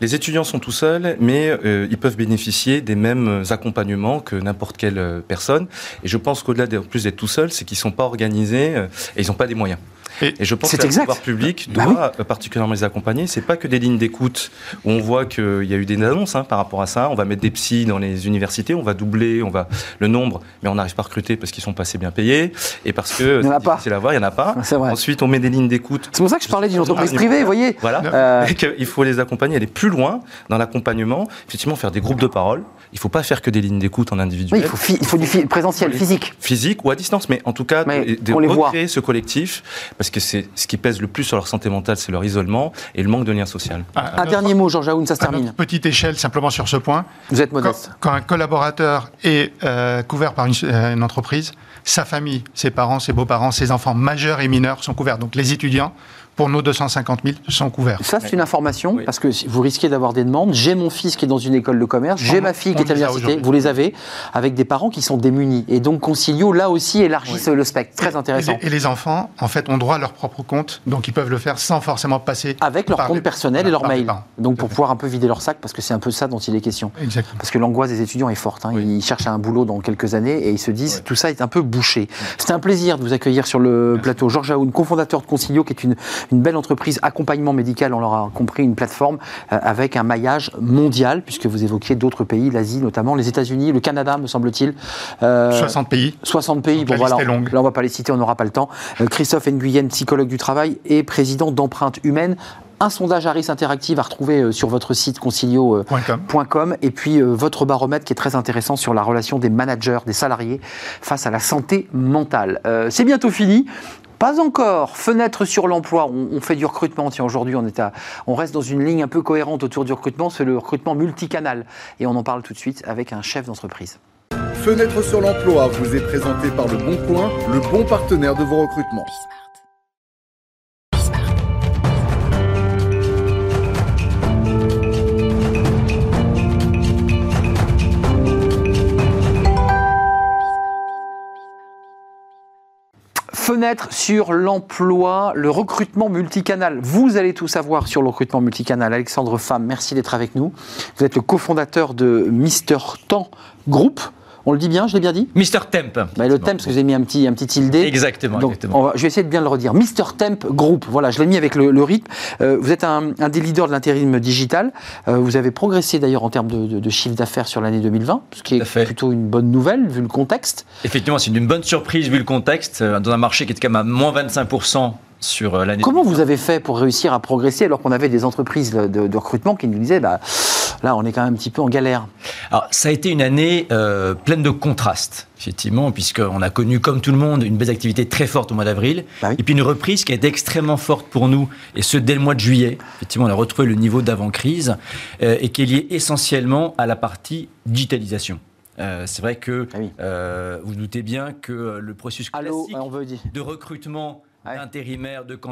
les étudiants sont tout seuls, mais euh, ils peuvent bénéficier des mêmes accompagnements que n'importe quelle euh, personne. Et je pense qu'au-delà de plus d'être tout seuls, c'est qu'ils ne sont pas organisés euh, et ils n'ont pas des moyens. Et, je pense que le pouvoir public bah doit particulièrement les accompagner. C'est pas que des lignes d'écoute où on voit qu'il y a eu des annonces hein, par rapport à ça. On va mettre des psys dans les universités, on va doubler, on va le nombre, mais on n'arrive pas à recruter parce qu'ils sont pas assez bien payés et parce que c'est à voir, il y en a pas. (laughs) Ensuite, on met des lignes d'écoute. C'est pour ça que je parlais d'une entreprise privée, vous voyez. Voilà. Euh... il faut les accompagner, aller plus loin dans l'accompagnement. Effectivement, faire des groupes de parole. Il faut pas faire que des lignes d'écoute en individuel. il, faut il faut du présentiel, physique. Physique ou à distance, mais en tout cas, de, de recréer ce collectif, parce que c'est ce qui pèse le plus sur leur santé mentale, c'est leur isolement et le manque de lien social. un dernier mot, Georges Aoun, ça se termine. petite échelle, simplement sur ce point. Vous êtes modeste. Quand, un collaborateur est euh, couvert par une, euh, une entreprise, sa famille, ses parents, ses beaux-parents, ses enfants majeurs et mineurs sont couverts. Donc les étudiants pour nos 250 000 sont couverts. Ça, c'est une information, parce que vous risquez d'avoir des demandes. J'ai mon fils qui est dans une école de commerce, j'ai ma fille qui est à l'université, vous les avez, avec des parents qui sont démunis. Et donc, Concilio, là aussi, élargissent le spectre. Très intéressant. Et les, enfants, en fait, ont droit à leur propre compte, donc ils peuvent le faire sans forcément passer. Avec leur compte personnel et leur mail. Donc, pour pouvoir un peu vider leur sac, parce que c'est un peu ça dont il est question. Exactement. Parce que l'angoisse des étudiants est forte. Hein. Ils cherchent un boulot dans quelques années et ils se disent, tout ça est un peu bouché. C'était un plaisir de vous accueillir sur le plateau. Georges Aoun, cofondateur de Concilio, qui est une, une belle entreprise accompagnement médical, on l'aura compris, une plateforme euh, avec un maillage mondial, puisque vous évoquiez d'autres pays, l'Asie notamment, les États-Unis, le Canada, me semble-t-il. 60 euh, pays. 60 pays, bon voilà. Là, on va pas les citer, on n'aura pas le temps. Euh, Christophe Nguyen, psychologue du travail et président d'Empreinte Humaine un sondage Harris Interactive à retrouver sur votre site concilio.com et puis votre baromètre qui est très intéressant sur la relation des managers, des salariés face à la santé mentale. c'est bientôt fini. Pas encore. Fenêtre sur l'emploi. On, fait du recrutement. Tiens, aujourd'hui, on, on reste dans une ligne un peu cohérente autour du recrutement. C'est le recrutement multicanal. Et on en parle tout de suite avec un chef d'entreprise. Fenêtre sur l'emploi vous est présenté par Le Bon Coin, le bon partenaire de vos recrutements. Fenêtre sur l'emploi, le recrutement multicanal. Vous allez tout savoir sur le recrutement multicanal. Alexandre Femme, merci d'être avec nous. Vous êtes le cofondateur de Mister Temps Group. On le dit bien, je l'ai bien dit Mister Temp. Bah, le Temp, parce que avez mis un petit, un petit tilde. Exactement. Donc, exactement. je vais essayer de bien le redire. Mister Temp Group, voilà, je l'ai mis avec le, rythme. Euh, vous êtes un, des leaders de l'intérim digital. Euh, vous avez progressé d'ailleurs en termes de, chiffre d'affaires sur l'année 2020, ce qui est plutôt une bonne nouvelle vu le contexte. Effectivement, c'est une bonne surprise vu le contexte. Euh, dans un marché qui est quand même à moins 25% sur l'année. Comment vous avez fait pour réussir à progresser alors qu'on avait des entreprises de, recrutement qui nous disaient bah, là, on est quand même un petit peu en galère? Alors, ça a été une année euh, pleine de contrastes, effectivement, puisqu'on a connu, comme tout le monde, une baisse d'activité très forte au mois d'avril, bah et puis une reprise qui a été extrêmement forte pour nous, et ce, dès le mois de juillet. Effectivement, on a retrouvé le niveau d'avant-crise, euh, et qui est lié essentiellement à la partie digitalisation. Euh, c'est vrai que ah vous doutez bien que le processus classique de recrutement intérimaire de candidats